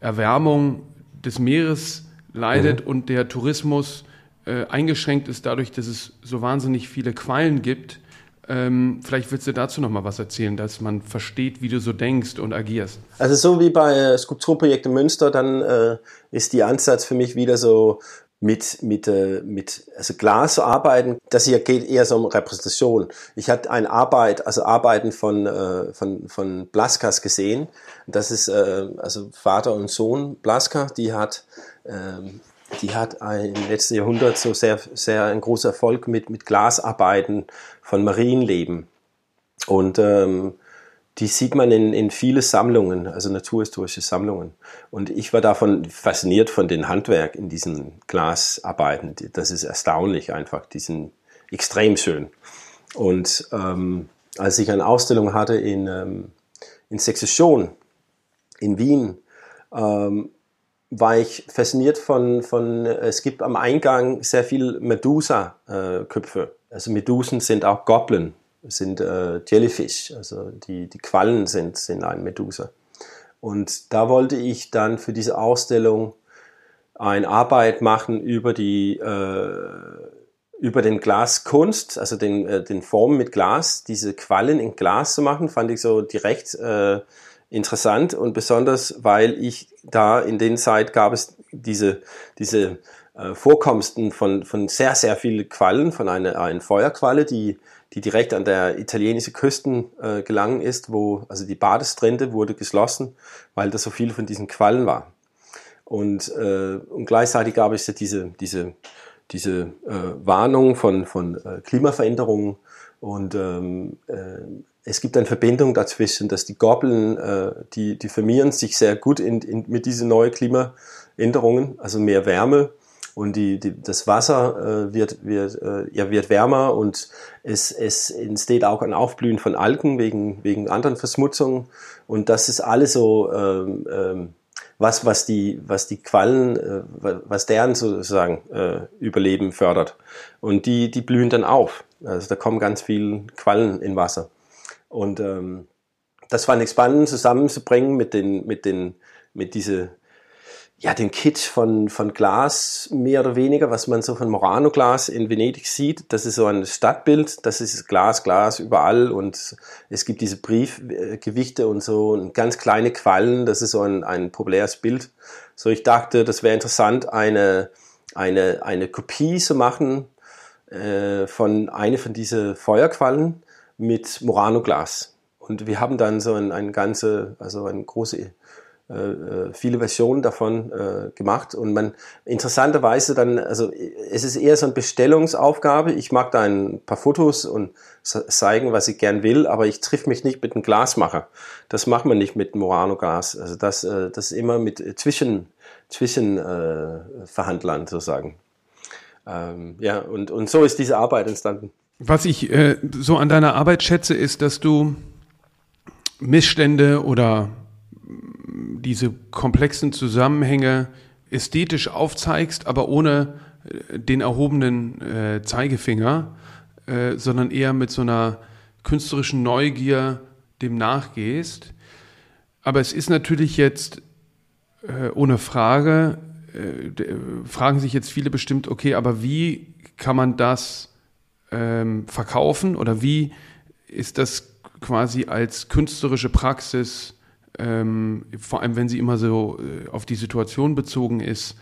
S3: Erwärmung des Meeres leidet mhm. und der Tourismus äh, eingeschränkt ist dadurch, dass es so wahnsinnig viele Quallen gibt. Ähm, vielleicht willst du dazu noch mal was erzählen, dass man versteht, wie du so denkst und agierst.
S1: Also so wie bei äh, Skulpturprojekt in Münster, dann äh, ist die Ansatz für mich wieder so mit, mit, äh, mit also Glas zu arbeiten, das hier geht eher so um Repräsentation. Ich hatte eine Arbeit, also Arbeiten von, äh, von, von Blaskas gesehen. Das ist äh, also Vater und Sohn Blaska, die hat, ähm, die hat im letzten Jahrhundert so sehr, sehr ein großer Erfolg mit, mit Glasarbeiten von Marienleben. Und ähm, die sieht man in, in viele Sammlungen, also naturhistorische Sammlungen. Und ich war davon fasziniert von dem Handwerk in diesen Glasarbeiten. Das ist erstaunlich einfach, die sind extrem schön. Und ähm, als ich eine Ausstellung hatte in, ähm, in Sexession in Wien, ähm, war ich fasziniert von, von, es gibt am Eingang sehr viel Medusa-Köpfe. Äh, also Medusen sind auch Goblin, sind äh, Jellyfish, also die, die Quallen sind, sind ein Medusa. Und da wollte ich dann für diese Ausstellung eine Arbeit machen über die äh, über den Glaskunst, also den, äh, den Formen mit Glas, diese Quallen in Glas zu machen, fand ich so direkt äh, interessant und besonders, weil ich da in den Zeit gab es diese, diese äh, Vorkommsten von, von sehr, sehr vielen Quallen, von einer, einer Feuerqualle, die die direkt an der italienischen Küsten äh, gelangen ist, wo also die Badestrände wurde geschlossen, weil da so viel von diesen Quallen war. Und, äh, und gleichzeitig gab es ja diese, diese, diese äh, Warnung von, von äh, Klimaveränderungen und ähm, äh, es gibt eine Verbindung dazwischen, dass die Goblin, äh, die, die vermehren sich sehr gut in, in, mit diesen neuen Klimaänderungen, also mehr Wärme und die, die, das Wasser äh, wird, wird, äh, ja, wird wärmer und es, es entsteht auch ein Aufblühen von Algen wegen, wegen anderen Verschmutzungen und das ist alles so ähm, ähm, was, was die, was die Quallen, äh, was deren sozusagen äh, Überleben fördert. Und die, die blühen dann auf. Also da kommen ganz viele Quallen in Wasser. Und ähm, das fand ich spannend zusammenzubringen mit den, mit den, mit diese ja, den Kitsch von, von Glas mehr oder weniger, was man so von Morano Glas in Venedig sieht. Das ist so ein Stadtbild, das ist Glas, Glas überall und es gibt diese Briefgewichte und so und ganz kleine Quallen, das ist so ein, ein populäres Bild. So, ich dachte, das wäre interessant, eine, eine, eine Kopie zu machen äh, von einer von diesen Feuerquallen mit Morano Glas. Und wir haben dann so ein, ein ganze, also eine große äh, äh, viele Versionen davon äh, gemacht und man interessanterweise dann, also es ist eher so eine Bestellungsaufgabe. Ich mag da ein paar Fotos und zeigen, was ich gern will, aber ich triff mich nicht mit einem Glasmacher. Das macht man nicht mit Murano Glas. Also das, äh, das ist immer mit zwischen zwischen äh, Verhandlern sozusagen. Ähm, ja und und so ist diese Arbeit entstanden.
S3: Was ich äh, so an deiner Arbeit schätze, ist, dass du Missstände oder diese komplexen Zusammenhänge ästhetisch aufzeigst, aber ohne äh, den erhobenen äh, Zeigefinger, äh, sondern eher mit so einer künstlerischen Neugier dem nachgehst. Aber es ist natürlich jetzt äh, ohne Frage, äh, fragen sich jetzt viele bestimmt, okay, aber wie kann man das ähm, verkaufen oder wie ist das quasi als künstlerische Praxis, ähm, vor allem wenn sie immer so äh, auf die Situation bezogen ist,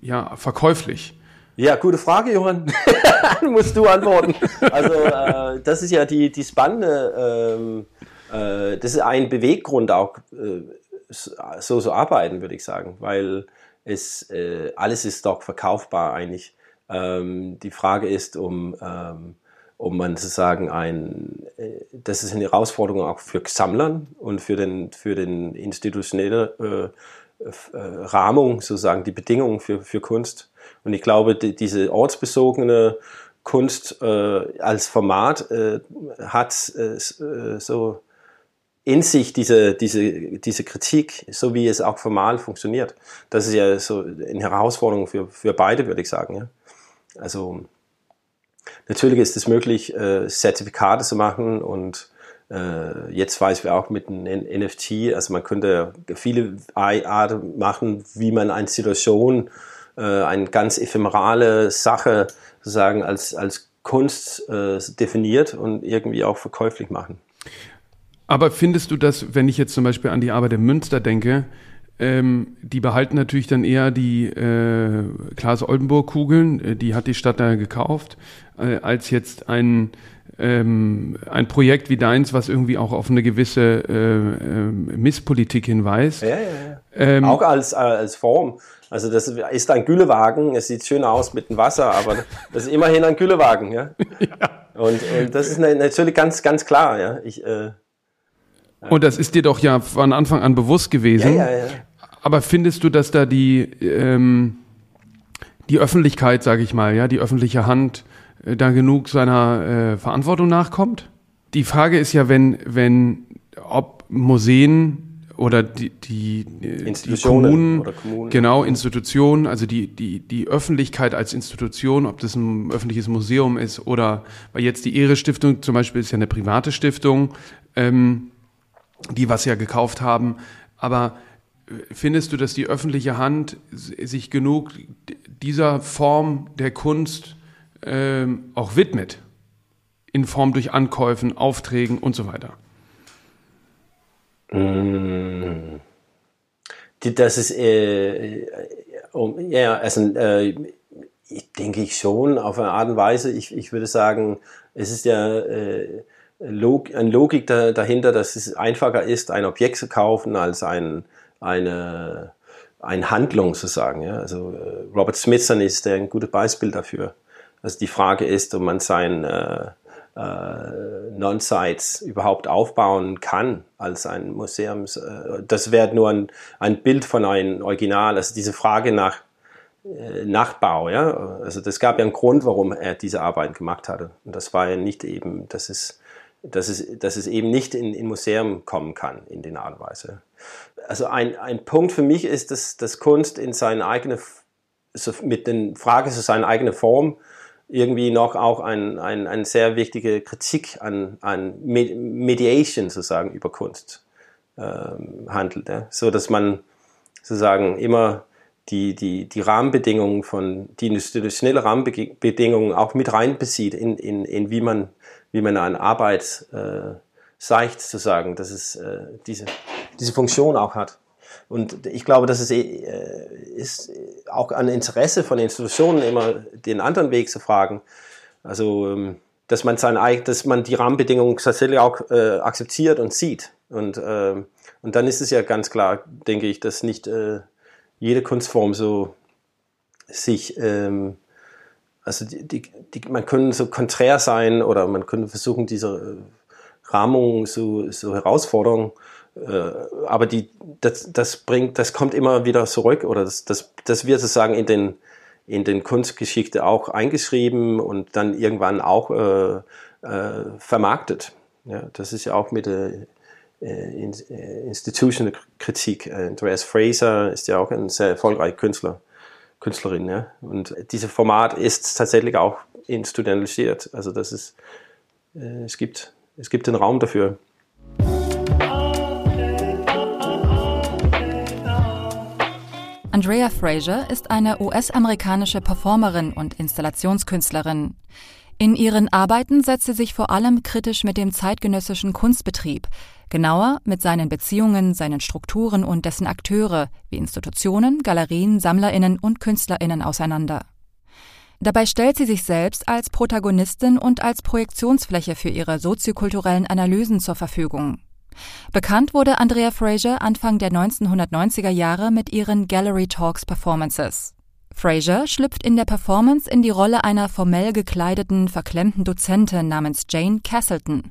S3: ja, verkäuflich?
S1: Ja, gute Frage, Johann. musst du antworten. Also äh, das ist ja die, die spannende, ähm, äh, das ist ein Beweggrund auch, äh, so so arbeiten, würde ich sagen, weil es äh, alles ist doch verkaufbar eigentlich. Ähm, die Frage ist, um ähm, um man sozusagen ein, äh, das ist eine Herausforderung auch für Sammlern und für den für den institutionelle äh, äh, Rahmung sozusagen die Bedingungen für für Kunst. Und ich glaube, die, diese ortsbezogene Kunst äh, als Format äh, hat äh, so in sich diese, diese, diese Kritik, so wie es auch formal funktioniert. Das ist ja so eine Herausforderung für, für beide, würde ich sagen. Ja. Also natürlich ist es möglich, äh, Zertifikate zu machen und äh, jetzt weiß wir auch mit einem NFT, also man könnte viele Arten machen, wie man eine Situation, äh, eine ganz ephemerale Sache sozusagen als, als Kunst äh, definiert und irgendwie auch verkäuflich machen.
S3: Aber findest du das, wenn ich jetzt zum Beispiel an die Arbeit in Münster denke, ähm, die behalten natürlich dann eher die äh, Klaas-Oldenburg-Kugeln, äh, die hat die Stadt da gekauft, äh, als jetzt ein, ähm, ein Projekt wie deins, was irgendwie auch auf eine gewisse äh, äh, Misspolitik hinweist. Ja, ja,
S1: ja. Ähm, auch als, als Form. Also das ist ein Güllewagen, es sieht schön aus mit dem Wasser, aber das ist immerhin ein Güllewagen, ja. ja. Und, und das ist natürlich ganz, ganz klar, ja. Ich, äh,
S3: und das ist dir doch ja von Anfang an bewusst gewesen. Ja, ja, ja. Aber findest du, dass da die, ähm, die Öffentlichkeit, sage ich mal, ja, die öffentliche Hand äh, da genug seiner äh, Verantwortung nachkommt? Die Frage ist ja, wenn, wenn, ob Museen oder die, die, die Kommunen, Kommunen, genau, Institutionen, also die, die, die Öffentlichkeit als Institution, ob das ein öffentliches Museum ist oder, weil jetzt die Ehre Stiftung zum Beispiel ist ja eine private Stiftung, ähm, die was ja gekauft haben. Aber äh, findest du, dass die öffentliche Hand sich genug dieser Form der Kunst ähm, auch widmet? In Form durch Ankäufen, Aufträgen und so weiter?
S1: Mm. Das ist, äh, ja, also, äh, ich denke ich schon, auf eine Art und Weise. Ich, ich würde sagen, es ist ja, äh, Log eine Logik da, dahinter, dass es einfacher ist, ein Objekt zu kaufen als ein, eine, eine Handlung sozusagen. Ja? Also äh, Robert Smithson ist ein gutes Beispiel dafür. Also die Frage ist, ob man sein äh, äh, Non-Sites überhaupt aufbauen kann als ein Museum. Äh, das wäre nur ein, ein Bild von einem Original. Also diese Frage nach äh, Nachbau, ja. Also das gab ja einen Grund, warum er diese Arbeit gemacht hatte. Und das war ja nicht eben, dass es dass es, dass es eben nicht in, in Museum kommen kann in den Art und Weise. Also ein, ein Punkt für mich ist, dass, dass Kunst in seine eigene, so mit den Frage zu seiner eigenen Form irgendwie noch auch ein, ein, eine sehr wichtige Kritik an, an Mediation sozusagen über Kunst ähm, handelt. Ja? So dass man sozusagen immer die, die, die Rahmenbedingungen von, die institutionelle Rahmenbedingungen auch mit reinbezieht in, in, in wie man wie man an Arbeit äh, seicht, zu sagen, dass es äh, diese, diese Funktion auch hat. Und ich glaube, dass es äh, ist auch ein Interesse von Institutionen, immer den anderen Weg zu fragen. Also, ähm, dass man sein, dass man die Rahmenbedingungen tatsächlich auch äh, akzeptiert und sieht. Und, äh, und dann ist es ja ganz klar, denke ich, dass nicht äh, jede Kunstform so sich ähm, also die, die, die, man könnte so konträr sein oder man könnte versuchen, diese äh, Rahmung so, so Herausforderungen, äh, aber die, das, das bringt, das kommt immer wieder zurück oder das, das, das wird sozusagen in den, in den Kunstgeschichte auch eingeschrieben und dann irgendwann auch äh, äh, vermarktet. Ja, das ist ja auch mit der äh, äh Institutional Kritik. Andreas Fraser ist ja auch ein sehr erfolgreicher Künstler. Künstlerin. Ja? Und dieses Format ist tatsächlich auch institutionalisiert. Also das ist, äh, es, gibt, es gibt den Raum dafür.
S2: Andrea Fraser ist eine US-amerikanische Performerin und Installationskünstlerin. In ihren Arbeiten setzt sie sich vor allem kritisch mit dem zeitgenössischen Kunstbetrieb, genauer mit seinen Beziehungen, seinen Strukturen und dessen Akteure wie Institutionen, Galerien, Sammlerinnen und Künstlerinnen auseinander. Dabei stellt sie sich selbst als Protagonistin und als Projektionsfläche für ihre soziokulturellen Analysen zur Verfügung. Bekannt wurde Andrea Fraser Anfang der 1990er Jahre mit ihren Gallery Talks Performances. Fraser schlüpft in der Performance in die Rolle einer formell gekleideten, verklemmten Dozentin namens Jane Castleton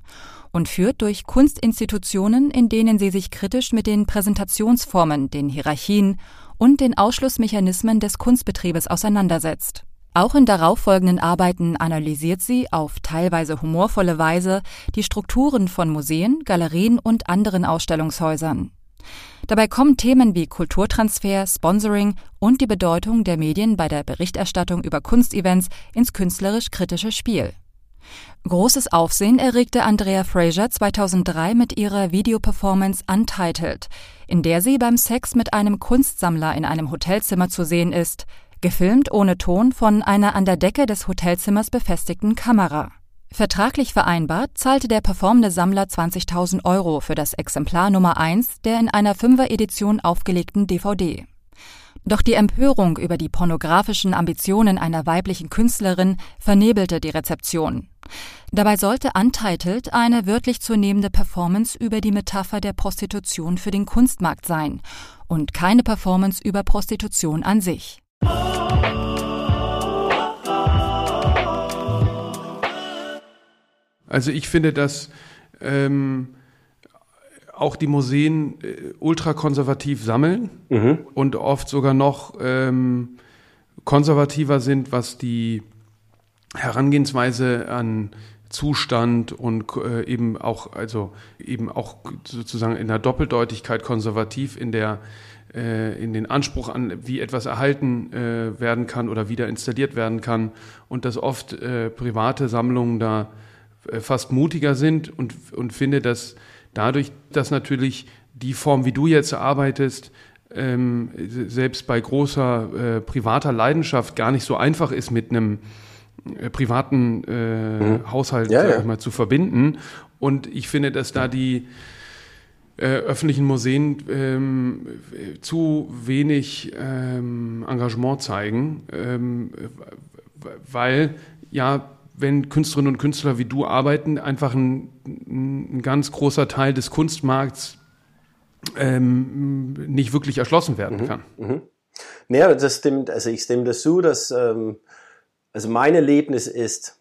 S2: und führt durch Kunstinstitutionen, in denen sie sich kritisch mit den Präsentationsformen, den Hierarchien und den Ausschlussmechanismen des Kunstbetriebes auseinandersetzt. Auch in darauffolgenden Arbeiten analysiert sie auf teilweise humorvolle Weise die Strukturen von Museen, Galerien und anderen Ausstellungshäusern. Dabei kommen Themen wie Kulturtransfer, Sponsoring und die Bedeutung der Medien bei der Berichterstattung über Kunstevents ins künstlerisch kritische Spiel. Großes Aufsehen erregte Andrea Fraser 2003 mit ihrer Videoperformance Untitled, in der sie beim Sex mit einem Kunstsammler in einem Hotelzimmer zu sehen ist, gefilmt ohne Ton von einer an der Decke des Hotelzimmers befestigten Kamera. Vertraglich vereinbart zahlte der performende Sammler 20.000 Euro für das Exemplar Nummer 1 der in einer Fünfer-Edition aufgelegten DVD. Doch die Empörung über die pornografischen Ambitionen einer weiblichen Künstlerin vernebelte die Rezeption. Dabei sollte Untitled eine wörtlich zu nehmende Performance über die Metapher der Prostitution für den Kunstmarkt sein und keine Performance über Prostitution an sich.
S3: Also ich finde, dass ähm, auch die Museen äh, ultrakonservativ sammeln mhm. und oft sogar noch ähm, konservativer sind, was die Herangehensweise an Zustand und äh, eben auch, also eben auch sozusagen in der Doppeldeutigkeit konservativ in der in den Anspruch an, wie etwas erhalten äh, werden kann oder wieder installiert werden kann und dass oft äh, private Sammlungen da äh, fast mutiger sind und, und finde, dass dadurch, dass natürlich die Form, wie du jetzt arbeitest, ähm, selbst bei großer äh, privater Leidenschaft gar nicht so einfach ist mit einem äh, privaten äh, mhm. Haushalt ja, ja. Mal, zu verbinden. Und ich finde, dass da die äh, öffentlichen Museen ähm, zu wenig ähm, Engagement zeigen, ähm, weil ja wenn Künstlerinnen und Künstler wie du arbeiten, einfach ein, ein ganz großer Teil des Kunstmarkts ähm, nicht wirklich erschlossen werden mhm. kann. Mhm.
S1: Ja, das stimmt. Also ich stimme dazu, dass ähm, also mein Erlebnis ist,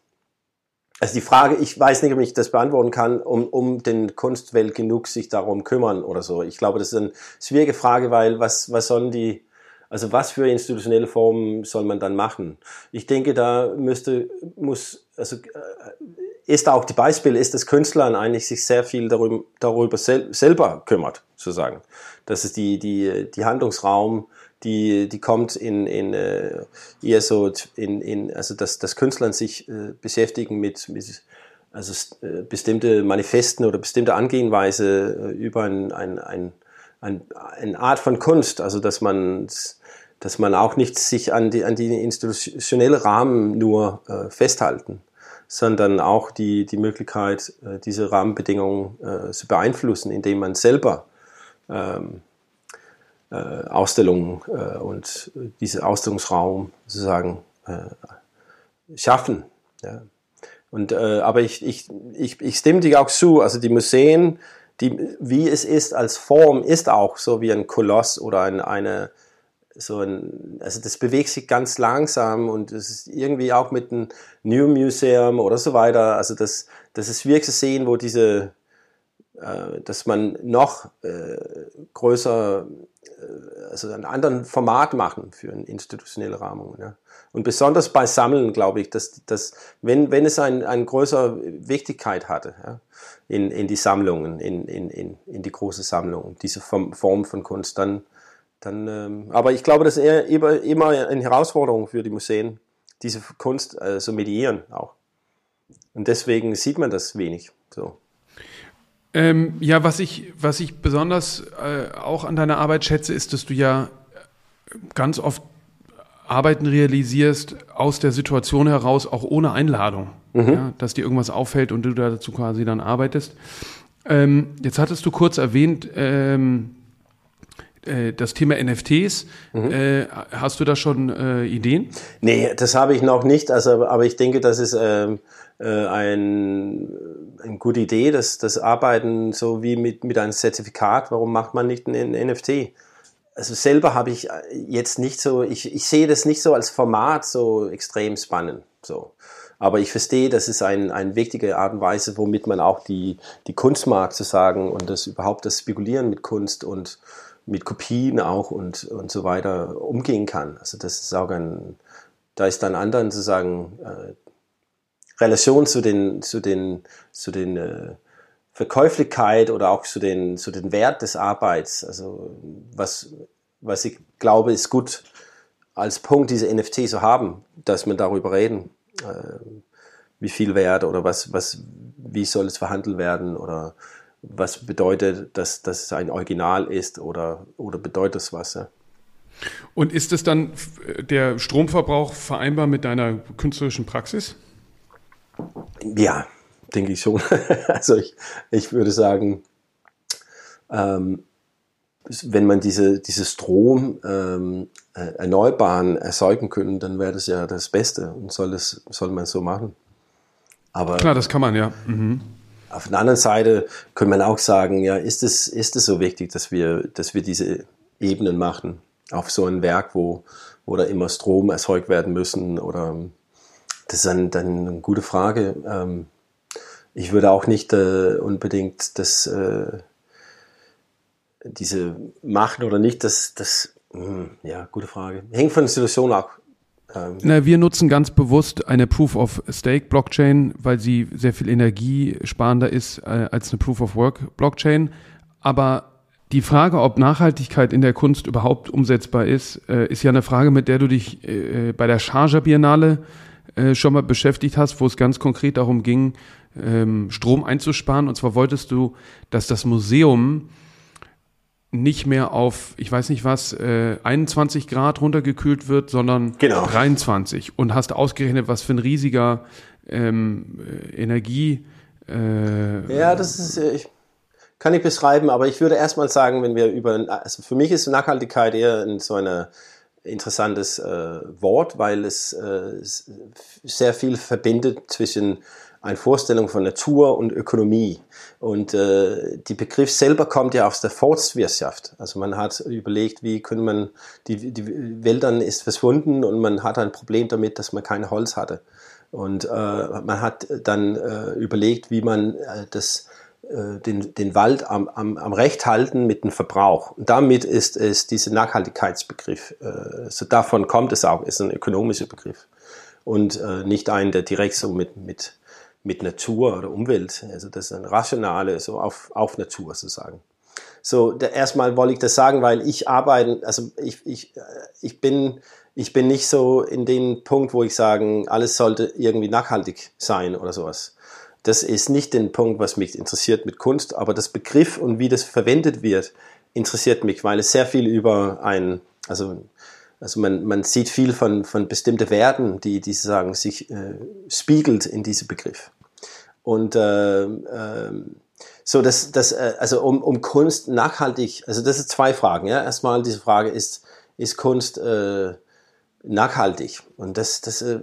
S1: also die Frage, ich weiß nicht, ob ich das beantworten kann, um, um den Kunstwelt genug sich darum kümmern oder so. Ich glaube, das ist eine schwierige Frage, weil was, was sollen die, also was für institutionelle Formen soll man dann machen? Ich denke, da müsste, muss, also äh, ist auch die Beispiel, ist, dass Künstlern eigentlich sich sehr viel darüber, darüber sel selber kümmert, sozusagen. Das ist die, die, die Handlungsraum, die, die kommt in, in äh, eher so in, in also dass, dass Künstlern sich äh, beschäftigen mit, mit also äh, bestimmte Manifesten oder bestimmte Angehenweise äh, über ein, ein, ein, ein, eine Art von Kunst, also dass man dass man auch nicht sich an die, an die institutionelle Rahmen nur äh, festhalten, sondern auch die, die Möglichkeit, äh, diese Rahmenbedingungen äh, zu beeinflussen, indem man selber ähm, äh, Ausstellungen äh, und diesen Ausstellungsraum sozusagen äh, schaffen. Ja. Und, äh, aber ich, ich, ich, ich stimme dir auch zu, also die Museen, die, wie es ist als Form, ist auch so wie ein Koloss oder ein, eine, so ein, also das bewegt sich ganz langsam und es ist irgendwie auch mit einem New Museum oder so weiter, also das, das ist wirklich zu sehen, wo diese, äh, dass man noch äh, größer, also einen anderen Format machen für eine institutionelle Rahmung. Ja. Und besonders bei Sammeln glaube ich, dass, dass wenn, wenn es ein, eine größere Wichtigkeit hatte ja, in, in die Sammlungen, in, in, in, in die große Sammlung, diese Form von Kunst, dann, dann ähm, aber ich glaube, das ist eher, immer, eine Herausforderung für die Museen, diese Kunst äh, so mediieren auch. Und deswegen sieht man das wenig. So.
S3: Ähm, ja, was ich, was ich besonders äh, auch an deiner Arbeit schätze, ist, dass du ja ganz oft Arbeiten realisierst aus der Situation heraus, auch ohne Einladung, mhm. ja, dass dir irgendwas auffällt und du dazu quasi dann arbeitest. Ähm, jetzt hattest du kurz erwähnt, ähm, äh, das Thema NFTs. Mhm. Äh, hast du da schon äh, Ideen?
S1: Nee, das habe ich noch nicht. Also, aber ich denke, das ist ähm, äh, ein, eine gute Idee, das, das Arbeiten so wie mit, mit einem Zertifikat. Warum macht man nicht ein NFT? also selber habe ich äh, jetzt nicht so, ich, ich sehe das nicht so als Format so extrem spannend. So. Aber ich verstehe, das ist ein, eine wichtige Art und Weise, womit man auch die, die Kunst mag, zu sagen, und das überhaupt das Spekulieren mit Kunst und mit Kopien auch und, und so weiter umgehen kann. Also das ist auch ein, da ist dann anderen zu sagen, äh, Relation zu den, zu den, zu den äh, Verkäuflichkeit oder auch zu den, zu den Wert des Arbeits. Also was, was ich glaube, ist gut als Punkt, diese NFT zu haben, dass man darüber reden, äh, wie viel Wert oder was, was, wie soll es verhandelt werden oder was bedeutet, dass, dass es ein Original ist oder, oder bedeutet es was.
S3: Und ist es dann der Stromverbrauch vereinbar mit deiner künstlerischen Praxis?
S1: Ja, denke ich schon. also ich, ich würde sagen, ähm, wenn man diese, diese Strom ähm, äh, erneuerbaren erzeugen können, dann wäre das ja das Beste und soll, das, soll man so machen.
S3: Aber Klar, das kann man, ja. Mhm.
S1: Auf der anderen Seite könnte man auch sagen, ja, ist es, ist es so wichtig, dass wir, dass wir diese Ebenen machen auf so ein Werk, wo, wo da immer Strom erzeugt werden müssen oder das ist dann, dann eine gute Frage. Ähm, ich würde auch nicht äh, unbedingt das, äh, diese machen oder nicht, das, das, hm, ja, gute Frage. Hängt von der Situation ab.
S3: Ähm. Na, wir nutzen ganz bewusst eine Proof of Stake Blockchain, weil sie sehr viel energiesparender ist äh, als eine Proof of Work Blockchain. Aber die Frage, ob Nachhaltigkeit in der Kunst überhaupt umsetzbar ist, äh, ist ja eine Frage, mit der du dich äh, bei der Charger Biennale äh, schon mal beschäftigt hast, wo es ganz konkret darum ging, ähm, Strom einzusparen. Und zwar wolltest du, dass das Museum nicht mehr auf, ich weiß nicht was, äh, 21 Grad runtergekühlt wird, sondern genau. 23 und hast ausgerechnet, was für ein riesiger ähm, Energie.
S1: Äh, ja, das ist, äh, ich, kann ich beschreiben, aber ich würde erstmal sagen, wenn wir über, also für mich ist Nachhaltigkeit eher so ein interessantes äh, Wort, weil es äh, sehr viel verbindet zwischen eine Vorstellung von Natur und Ökonomie. Und äh, die Begriff selber kommt ja aus der Forstwirtschaft. Also man hat überlegt, wie können man, die, die Wäldern ist verschwunden und man hat ein Problem damit, dass man kein Holz hatte. Und äh, man hat dann äh, überlegt, wie man äh, das, äh, den, den Wald am, am, am Recht halten mit dem Verbrauch. Und damit ist es dieser Nachhaltigkeitsbegriff. Äh, so davon kommt es auch, ist ein ökonomischer Begriff. Und äh, nicht ein, der direkt so mit, mit mit Natur oder Umwelt. Also das ist ein rationale, so auf, auf Natur sozusagen. So, der, erstmal wollte ich das sagen, weil ich arbeite, also ich, ich, ich bin, ich bin nicht so in dem Punkt, wo ich sagen, alles sollte irgendwie nachhaltig sein oder sowas. Das ist nicht den Punkt, was mich interessiert mit Kunst, aber das Begriff und wie das verwendet wird, interessiert mich, weil es sehr viel über ein, also, also man, man sieht viel von, von bestimmten Werten, die, die sagen, sich äh, spiegelt in diesem Begriff. Und äh, äh, so, das, das, äh, also um, um Kunst nachhaltig, also das sind zwei Fragen. Ja? Erstmal diese Frage ist, ist Kunst äh, nachhaltig? Und das, das äh,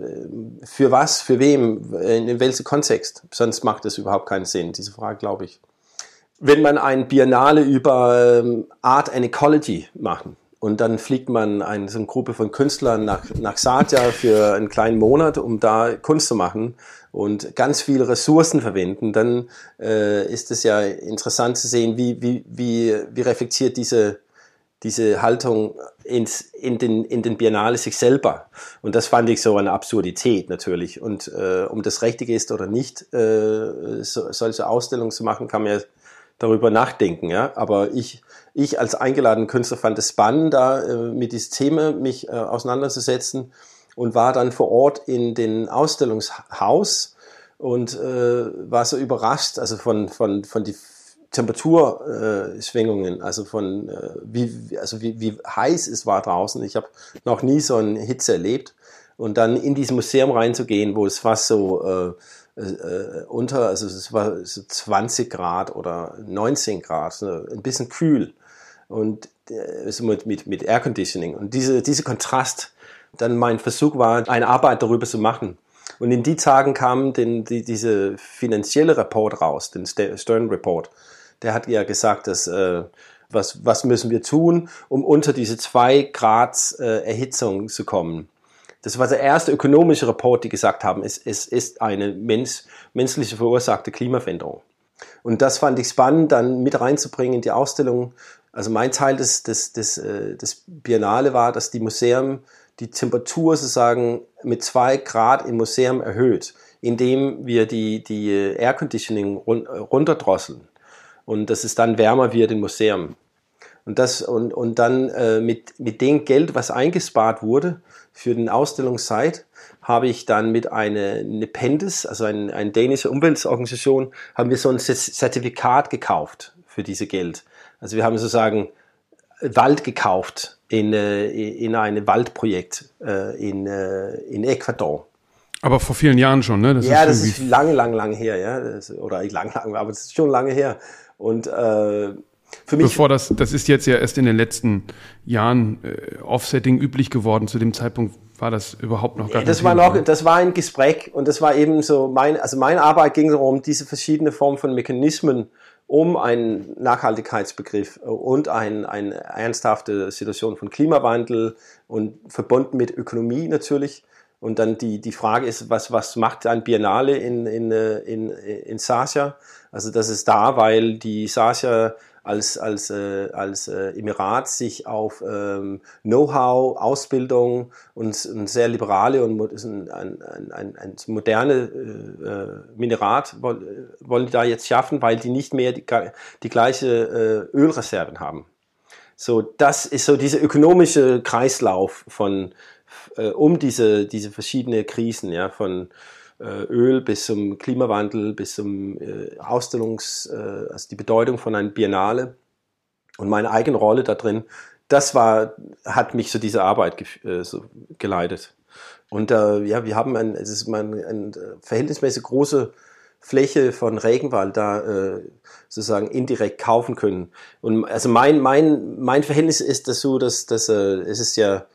S1: für was, für wem, in, in welchem Kontext? Sonst macht das überhaupt keinen Sinn, diese Frage, glaube ich. Wenn man ein Biennale über ähm, Art and Ecology machen, und dann fliegt man eine, so eine Gruppe von Künstlern nach, nach Satya für einen kleinen Monat, um da Kunst zu machen und ganz viele Ressourcen verwenden, dann äh, ist es ja interessant zu sehen, wie, wie, wie, wie reflektiert diese, diese Haltung ins, in, den, in den Biennale sich selber. Und das fand ich so eine Absurdität natürlich. Und äh, um das Richtige ist oder nicht, äh, so, solche Ausstellungen zu machen, kann man ja darüber nachdenken. Ja? Aber ich, ich als eingeladener Künstler fand es spannend, da äh, mit diesem Thema mich äh, auseinanderzusetzen und war dann vor Ort in den Ausstellungshaus und äh, war so überrascht, also von, von, von die Temperaturschwingungen, also von äh, wie, also wie, wie heiß es war draußen. Ich habe noch nie so eine Hitze erlebt. Und dann in dieses Museum reinzugehen, wo es fast so äh, äh, unter, also es war so 20 Grad oder 19 Grad, so ein bisschen kühl. Und äh, mit, mit, mit Air Conditioning. Und diese, diese Kontrast, dann mein Versuch war, eine Arbeit darüber zu machen. Und in die Tagen kam den, die, diese finanzielle Report raus, den Stern Report der hat ja gesagt, dass äh, was, was müssen wir tun, um unter diese zwei Grad äh, Erhitzung zu kommen. Das war der erste ökonomische Report, die gesagt haben, es, es ist eine mensch, menschliche verursachte Klimaveränderung. Und das fand ich spannend, dann mit reinzubringen in die Ausstellung. Also mein Teil des, des, des, äh, des Biennale war, dass die Museum die Temperatur sozusagen mit zwei Grad im Museum erhöht, indem wir die, die Air Conditioning runterdrosseln und dass es dann wärmer wird im Museum. Und, das, und, und dann äh, mit, mit dem Geld, was eingespart wurde für den Ausstellungszeit, habe ich dann mit einer Nependis, also eine, eine dänische Umweltorganisation, haben wir so ein Zertifikat gekauft für diese Geld. Also wir haben sozusagen Wald gekauft in, äh, in ein Waldprojekt äh, in, äh, in Ecuador.
S3: Aber vor vielen Jahren schon, ne?
S1: Das ja, ist das ist lange, lange, lange her, ja. Das, oder lang, lang, aber es ist schon lange her. Und äh, für mich.
S3: Bevor das, das ist jetzt ja erst in den letzten Jahren äh, Offsetting üblich geworden. Zu dem Zeitpunkt war das überhaupt noch gar
S1: nicht. Das war noch, das war ein Gespräch und das war eben so mein, also meine Arbeit ging darum, diese verschiedenen Formen von Mechanismen um einen Nachhaltigkeitsbegriff und ein, eine ernsthafte Situation von Klimawandel und verbunden mit Ökonomie natürlich. Und dann die, die Frage ist, was, was macht ein Biennale in, in, in, in Sascha? Also das ist da, weil die Sascha als, als, äh, als äh, Emirat sich auf ähm, Know-how, Ausbildung und, und sehr liberale und ein, ein, ein, ein moderne äh, äh Minerat wollen die da jetzt schaffen, weil die nicht mehr die, die gleiche äh, Ölreserven haben. So, das ist so dieser ökonomische Kreislauf von äh, um diese, diese verschiedenen Krisen, ja, von äh, Öl bis zum Klimawandel, bis zum äh, Ausstellungs, äh, also die Bedeutung von einer Biennale und meine eigene Rolle da drin, das war, hat mich so diese Arbeit ge so geleitet. Und äh, ja, wir haben ein, es ist ein, ein verhältnismäßig große Fläche von Regenwald da äh, sozusagen indirekt kaufen können. Und also mein, mein, mein Verhältnis ist das so, dass, dass äh, es ist ja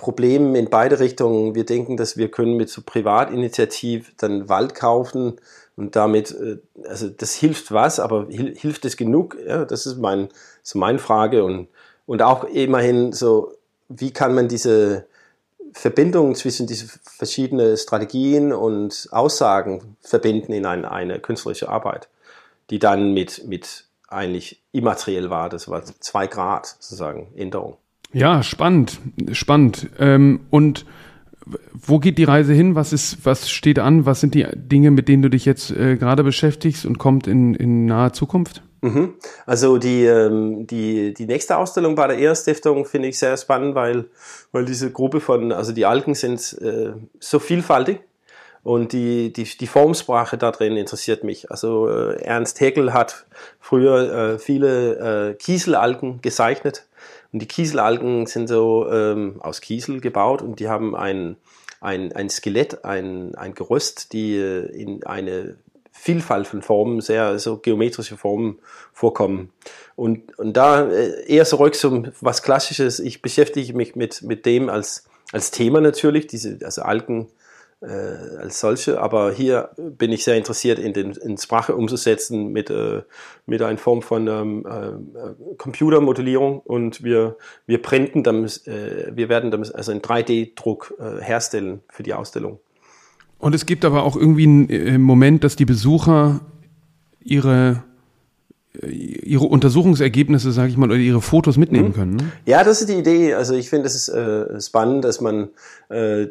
S1: Problem in beide Richtungen. Wir denken, dass wir können mit so Privatinitiativ dann Wald kaufen und damit, äh, also das hilft was, aber hilft es genug? Ja, das ist mein, so meine Frage und, und auch immerhin so, wie kann man diese Verbindung zwischen diesen verschiedenen Strategien und Aussagen verbinden in eine, eine künstlerische Arbeit, die dann mit, mit eigentlich immateriell war. Das war zwei Grad sozusagen Änderung.
S3: Ja, spannend, spannend. Ähm, und wo geht die Reise hin? Was ist, was steht an? Was sind die Dinge, mit denen du dich jetzt äh, gerade beschäftigst und kommt in, in naher Zukunft?
S1: Mhm. Also die, ähm, die, die nächste Ausstellung bei der ER-Stiftung finde ich sehr spannend, weil, weil diese Gruppe von, also die Algen sind äh, so vielfältig und die, die, die Formsprache da drin interessiert mich. Also äh, Ernst Heckel hat früher äh, viele äh, Kieselalgen gezeichnet und die Kieselalgen sind so ähm, aus Kiesel gebaut und die haben ein, ein, ein Skelett, ein, ein Gerüst, die äh, in eine Vielfalt von Formen, sehr so geometrische Formen vorkommen. Und, und da äh, eher zurück zum was Klassisches. Ich beschäftige mich mit, mit dem als, als Thema natürlich, diese, also Algen äh, als solche. Aber hier bin ich sehr interessiert, in, den, in Sprache umzusetzen mit, äh, mit einer Form von ähm, äh, Computermodellierung und wir, wir printen dann, äh, wir werden dann also einen 3D-Druck äh, herstellen für die Ausstellung.
S3: Und es gibt aber auch irgendwie einen äh, Moment, dass die Besucher ihre ihre Untersuchungsergebnisse, sage ich mal, oder ihre Fotos mitnehmen mhm. können. Ne?
S1: Ja, das ist die Idee. Also ich finde, es ist äh, spannend, dass man äh,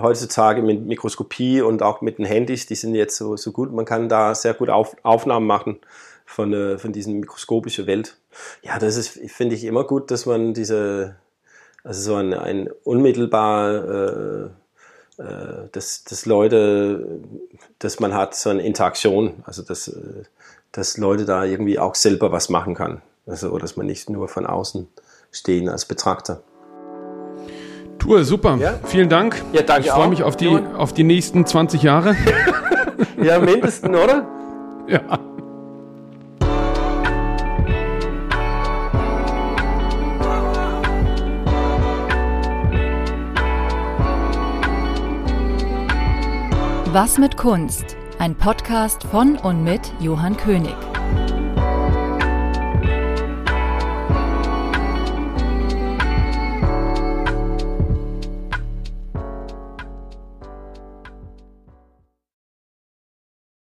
S1: heutzutage mit Mikroskopie und auch mit den Handys, die sind jetzt so, so gut, man kann da sehr gut auf, Aufnahmen machen von, äh, von diesen mikroskopischen Welt. Ja, das ist, finde ich, immer gut, dass man diese, also so ein, ein unmittelbar äh, äh, dass, dass Leute, dass man hat so eine Interaktion, also dass, äh, dass Leute da irgendwie auch selber was machen kann. Also, dass man nicht nur von außen stehen als Betrachter.
S3: Tour, super. Ja? Vielen Dank.
S1: Ja, danke
S3: ich freue mich auf die, auf die nächsten 20 Jahre.
S1: ja, mindestens, oder?
S3: Ja.
S2: Was mit Kunst? Ein Podcast von und mit Johann König.